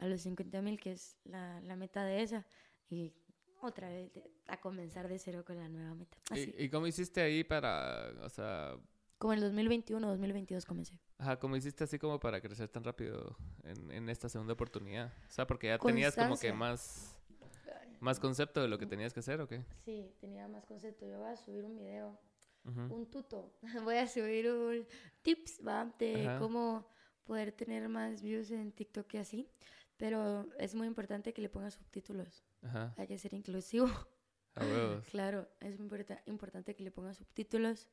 [SPEAKER 2] a los 50 mil, que es la, la meta de esa. Y otra vez a comenzar de cero con la nueva meta. Así.
[SPEAKER 1] ¿Y, y cómo hiciste ahí para, o sea,
[SPEAKER 2] Como en el 2021 2022 comencé.
[SPEAKER 1] ajá, cómo hiciste así como para crecer tan rápido en, en esta segunda oportunidad? O sea, porque ya tenías como que
[SPEAKER 2] Constancia.
[SPEAKER 1] más, más concepto de lo que tenías que hacer, ¿o qué?
[SPEAKER 2] Sí, tenía más concepto. Yo voy a subir un video,
[SPEAKER 1] Ujú.
[SPEAKER 2] un tuto. Voy a subir un tips, ¿va? De
[SPEAKER 1] Ajá.
[SPEAKER 2] cómo poder tener más views en TikTok y así. Pero es muy importante que le pongas subtítulos.
[SPEAKER 1] Ajá.
[SPEAKER 2] Hay que ser inclusivo.
[SPEAKER 1] A huevos.
[SPEAKER 2] Claro, es muy importa- importante que le pongas subtítulos.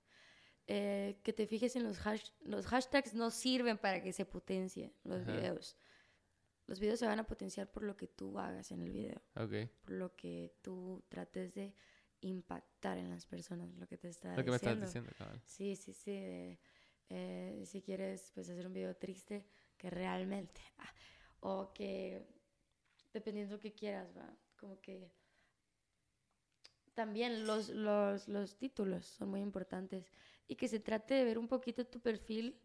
[SPEAKER 2] eh, que te fijes en los, hash- los hashtags, no sirven para que se potencie los
[SPEAKER 1] Ajá.
[SPEAKER 2] videos. Los videos se van a potenciar por lo que tú hagas en el video,
[SPEAKER 1] Ok.
[SPEAKER 2] por lo que tú trates de impactar en las personas, lo que te está
[SPEAKER 1] Lo que me estás
[SPEAKER 2] diciendo.
[SPEAKER 1] diciendo, cabal.
[SPEAKER 2] Sí, sí, sí. de, eh, si quieres pues hacer un video triste, que realmente. ah, o que dependiendo que quieras, va. Como que también los, los, los títulos son muy importantes. Y que se trate de ver un poquito tu perfil,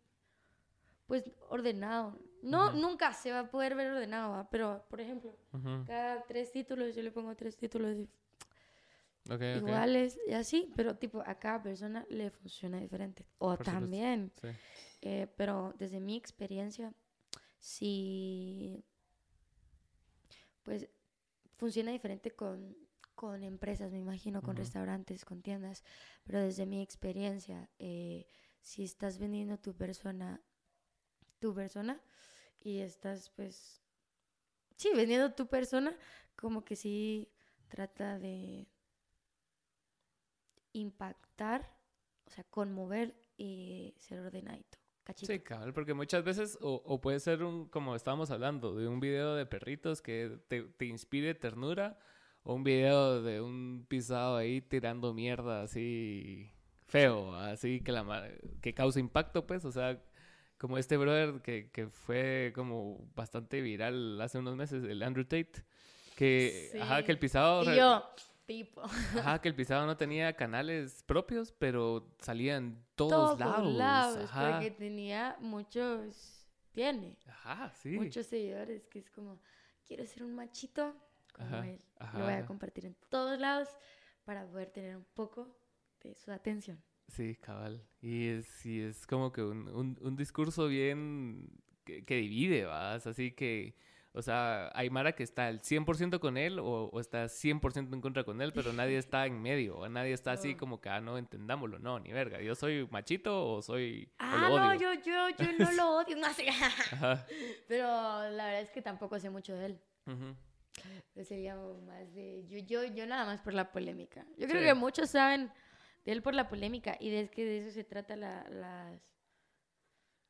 [SPEAKER 2] pues ordenado. No, nunca se va a poder ver ordenado, ¿va? pero por ejemplo, cada tres títulos yo le pongo tres títulos iguales y así, pero tipo a cada persona le funciona diferente. O
[SPEAKER 1] Por
[SPEAKER 2] también,
[SPEAKER 1] Sí.
[SPEAKER 2] eh, pero desde mi experiencia, sí, pues funciona diferente con, con empresas, me imagino, con restaurantes, con tiendas, pero desde mi experiencia, eh, si estás vendiendo tu persona, tu persona, y estás pues, sí, vendiendo tu persona, como que sí trata de impactar, o sea, conmover y ser ordenadito. Cachito.
[SPEAKER 1] Sí, cabal, porque muchas veces, o, o puede ser un, como estábamos hablando, de un video de perritos que te, te inspire ternura, o un video de un pisado ahí tirando mierda así feo, así que la que causa impacto, pues, o sea, como este brother que, que fue como bastante viral hace unos meses, el Andrew Tate, que, ajá,
[SPEAKER 2] Sí.
[SPEAKER 1] que el pisado...
[SPEAKER 2] Y
[SPEAKER 1] re-
[SPEAKER 2] yo, tipo,
[SPEAKER 1] Ajá, que el pisado no tenía canales propios, pero salía en todos,
[SPEAKER 2] todos
[SPEAKER 1] lados. Ajá.
[SPEAKER 2] porque tenía muchos, tiene
[SPEAKER 1] Ajá, sí.
[SPEAKER 2] muchos seguidores, que es como, quiero ser un machito como
[SPEAKER 1] Ajá,
[SPEAKER 2] él.
[SPEAKER 1] ajá,
[SPEAKER 2] Lo voy a compartir en todos lados para poder tener un poco de su atención.
[SPEAKER 1] Sí, cabal. Y es, y es como que un, un, un discurso bien que, que divide, ¿vas? Así que, o sea, hay Mara que está al 100% con él o, o está 100% en contra con él, pero nadie está en medio, o nadie está así como que, ah, no, entendámoslo, no, ni verga. Yo soy machito o soy... o
[SPEAKER 2] Ah,
[SPEAKER 1] lo
[SPEAKER 2] no,
[SPEAKER 1] odio.
[SPEAKER 2] yo, yo, yo no lo odio, no sé. Pero la verdad es que tampoco sé mucho de él. Yo sería más de. Yo, yo, yo nada más por la polémica. Yo creo
[SPEAKER 1] Sí.
[SPEAKER 2] que muchos saben de él por la polémica. Y es que de eso se trata la- las.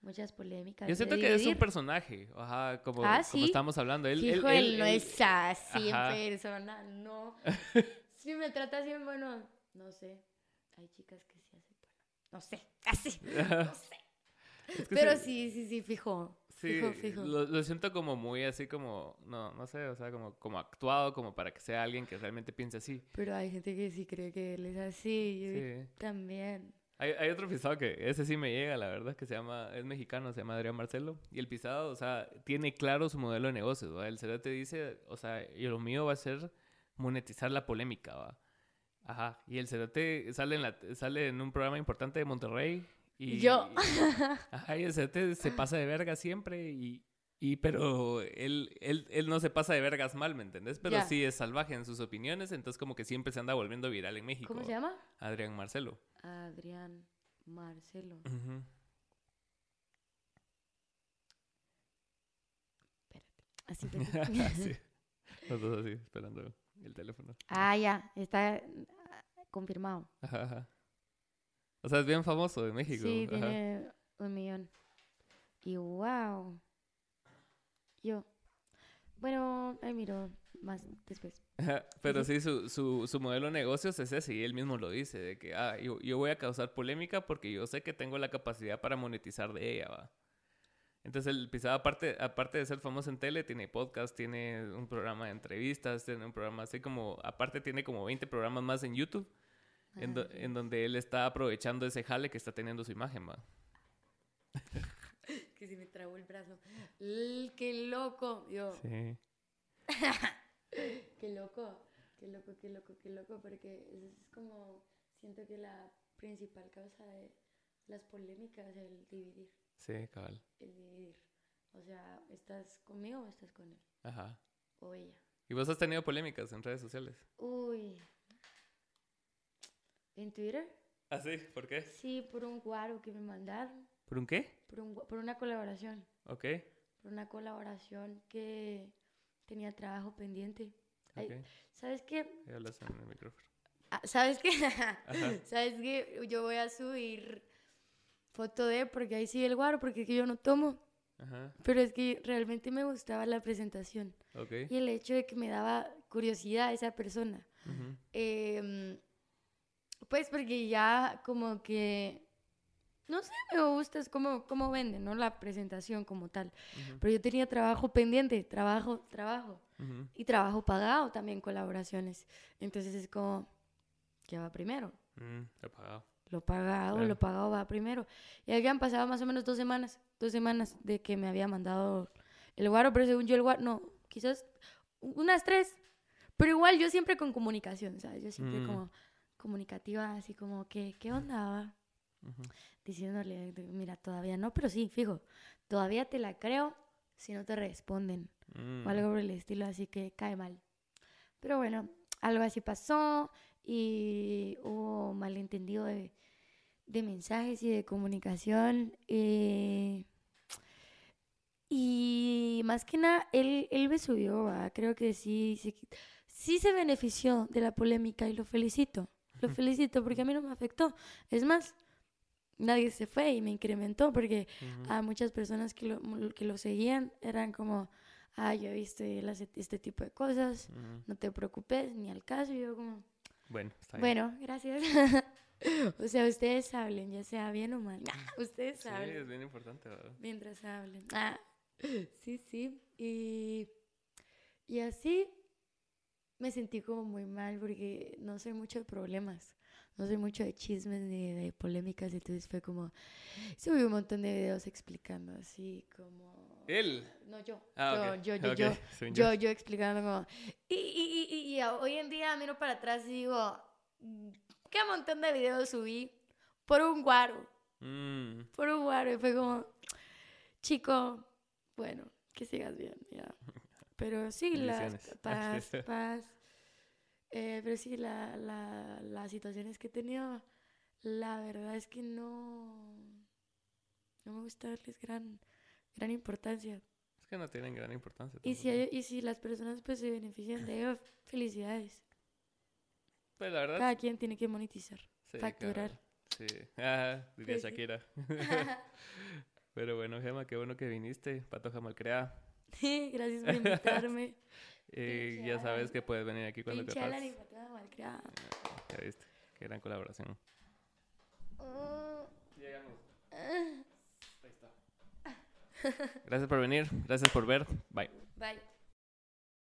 [SPEAKER 2] Muchas polémicas.
[SPEAKER 1] Yo siento que es un personaje, ajá, como,
[SPEAKER 2] Ah,
[SPEAKER 1] como estamos hablando. Él, él,
[SPEAKER 2] él, no es así
[SPEAKER 1] Ajá.
[SPEAKER 2] en persona, no. Si me trata así, bueno, no sé. Hay chicas que sí hacen. No sé, así. No sé.
[SPEAKER 1] es que
[SPEAKER 2] Pero
[SPEAKER 1] sí-
[SPEAKER 2] sí, sí, sí, fijo.
[SPEAKER 1] Sí,
[SPEAKER 2] Fijo, fijo.
[SPEAKER 1] Lo, lo siento como muy así como, no, no sé, o sea, como, como actuado, como para que sea alguien que realmente piense así.
[SPEAKER 2] Pero hay gente que sí cree que él es así. Yo
[SPEAKER 1] Sí.
[SPEAKER 2] también.
[SPEAKER 1] Hay, hay otro pisado que ese sí me llega, la verdad, que se llama, es mexicano, se llama Adrián Marcelo. Y el pisado, o sea, tiene claro su modelo de negocios, ¿va? El te dice, o sea, y lo mío va a ser monetizar la polémica, ¿va? Ajá. Y el Cerate sale en, la, sale en un programa importante de Monterrey. Y,
[SPEAKER 2] Yo.
[SPEAKER 1] Ajá, y el Cerate se pasa de verga siempre y... Y pero él, él, él no se pasa de vergas mal, ¿me entendés? Pero sí es salvaje en sus opiniones, entonces como que siempre se anda volviendo viral en México.
[SPEAKER 2] ¿Cómo se llama?
[SPEAKER 1] Adrián Marcelo.
[SPEAKER 2] Adrián Marcelo.
[SPEAKER 1] Ujú.
[SPEAKER 2] Espérate. Así te-
[SPEAKER 1] sí. Los dos así, esperando el teléfono.
[SPEAKER 2] Ah, ya. Está confirmado.
[SPEAKER 1] Ajá, ajá. O sea, es bien famoso en México.
[SPEAKER 2] Sí,
[SPEAKER 1] ajá.
[SPEAKER 2] tiene un millón. Y wow. Yo. Bueno, ahí miro más después.
[SPEAKER 1] Pero sí, su, su, su modelo de negocios es ese, y él mismo lo dice, de que, ah, yo, yo voy a causar polémica porque yo sé que tengo la capacidad para monetizar de ella, va. Entonces, el pisado, aparte, aparte de ser famoso en tele, tiene podcast, tiene un programa de entrevistas, tiene un programa así como, aparte tiene como 20 programas más en YouTube, en, do- en donde él está aprovechando ese jale que está teniendo su imagen, va.
[SPEAKER 2] Se me trabó el brazo. L- ¡Qué loco! Yo,
[SPEAKER 1] Sí.
[SPEAKER 2] qué loco. Qué loco, qué loco, qué loco. Porque es como. Siento que la principal causa de las polémicas es el dividir.
[SPEAKER 1] Sí, cabal.
[SPEAKER 2] El dividir. O sea, ¿estás conmigo o estás con él?
[SPEAKER 1] Ajá.
[SPEAKER 2] O ella.
[SPEAKER 1] ¿Y vos has tenido polémicas en redes sociales?
[SPEAKER 2] Uy. ¿En Twitter?
[SPEAKER 1] ¿Ah, sí? ¿Por qué?
[SPEAKER 2] Sí, por un guaro que me mandaron.
[SPEAKER 1] ¿Por un qué?
[SPEAKER 2] Por, un, por una colaboración.
[SPEAKER 1] Ok.
[SPEAKER 2] Por una colaboración que tenía trabajo pendiente. Ay,
[SPEAKER 1] Ok.
[SPEAKER 2] ¿Sabes qué?
[SPEAKER 1] Hablas en el micrófono.
[SPEAKER 2] Ah, ¿Sabes qué? ¿Sabes qué? Yo voy a subir foto de, porque ahí sí el guaro, porque es que yo no tomo.
[SPEAKER 1] Ajá.
[SPEAKER 2] Pero es que realmente me gustaba la presentación
[SPEAKER 1] Ok.
[SPEAKER 2] y el hecho de que me daba curiosidad esa persona.
[SPEAKER 1] Ujú.
[SPEAKER 2] Em, pues porque ya como que, no sé, me gusta es como, como venden, ¿no? La presentación como tal. Pero yo tenía trabajo pendiente, trabajo, trabajo.
[SPEAKER 1] Ujú.
[SPEAKER 2] Y trabajo pagado también, colaboraciones. Entonces es como, ¿qué va primero?
[SPEAKER 1] Mm, he pagado.
[SPEAKER 2] Lo pagado,
[SPEAKER 1] Claro.
[SPEAKER 2] lo pagado va primero. Y habían pasado más o menos dos semanas, dos semanas de que me había mandado el guaro, pero según yo el guaro, no, quizás unas tres. Pero igual yo siempre con comunicación, ¿sabes? Yo siempre
[SPEAKER 1] Mm.
[SPEAKER 2] como comunicativa, así como, ¿qué, qué onda? va? Diciéndole, mira, todavía no, pero sí, fijo, todavía te la creo si no te responden
[SPEAKER 1] Mm.
[SPEAKER 2] o algo por el estilo, así que cae mal. Pero bueno, algo así pasó y hubo malentendido de, de mensajes y de comunicación. eh, y más que nada, él, él me subió, ¿va? creo que sí, sí, sí se benefició de la polémica y lo felicito. Lo felicito porque a mí no me afectó. Es más, nadie se fue y me incrementó porque a muchas personas que lo, que lo seguían eran como, ah, yo he visto él hace este tipo de cosas, no te preocupes, ni al caso. Y yo como,
[SPEAKER 1] Bueno, está bien.
[SPEAKER 2] bueno, gracias. o sea, ustedes hablen, ya sea bien o mal. ustedes
[SPEAKER 1] Sí,
[SPEAKER 2] hablen
[SPEAKER 1] es bien importante, ¿verdad?
[SPEAKER 2] mientras hablen. Ah, sí, sí. Y, y así me sentí como muy mal porque no soy mucho de problemas, no soy mucho de chismes ni de polémicas. Entonces fue como, subí un montón de videos explicando así como...
[SPEAKER 1] Él.
[SPEAKER 2] No, yo.
[SPEAKER 1] Ah,
[SPEAKER 2] yo, yo, yo, yo, yo, explicando como... Y, y, y, y, hoy en día miro para atrás y digo, "Mm, ¿qué montón de videos subí? Por un guaro,
[SPEAKER 1] Mm.
[SPEAKER 2] por un guaro. Y fue como, chico, bueno, que sigas bien, ya. Pero sí, las paz, paz. Eh, pero sí, la, la, las situaciones que he tenido, la verdad es que no, no me gusta darles gran, gran importancia.
[SPEAKER 1] Es que no tienen gran importancia.
[SPEAKER 2] Y si, hay- y si las personas pues se benefician de ello, felicidades.
[SPEAKER 1] Pues la verdad.
[SPEAKER 2] Cada quien tiene que monetizar,
[SPEAKER 1] sí,
[SPEAKER 2] facturar.
[SPEAKER 1] Sí. Ah, diría
[SPEAKER 2] Pues sí.
[SPEAKER 1] Shakira. Pero bueno, Gema, qué bueno que viniste. Pato Malcrea.
[SPEAKER 2] Gracias por invitarme.
[SPEAKER 1] Eh, ya
[SPEAKER 2] Alan.
[SPEAKER 1] sabes que puedes venir aquí cuando
[SPEAKER 2] Pinche Alan
[SPEAKER 1] quieras.
[SPEAKER 2] y.
[SPEAKER 1] Ya viste. Qué gran colaboración. Llegamos. Ahí está. Gracias por venir. Gracias por ver. Bye.
[SPEAKER 2] Bye.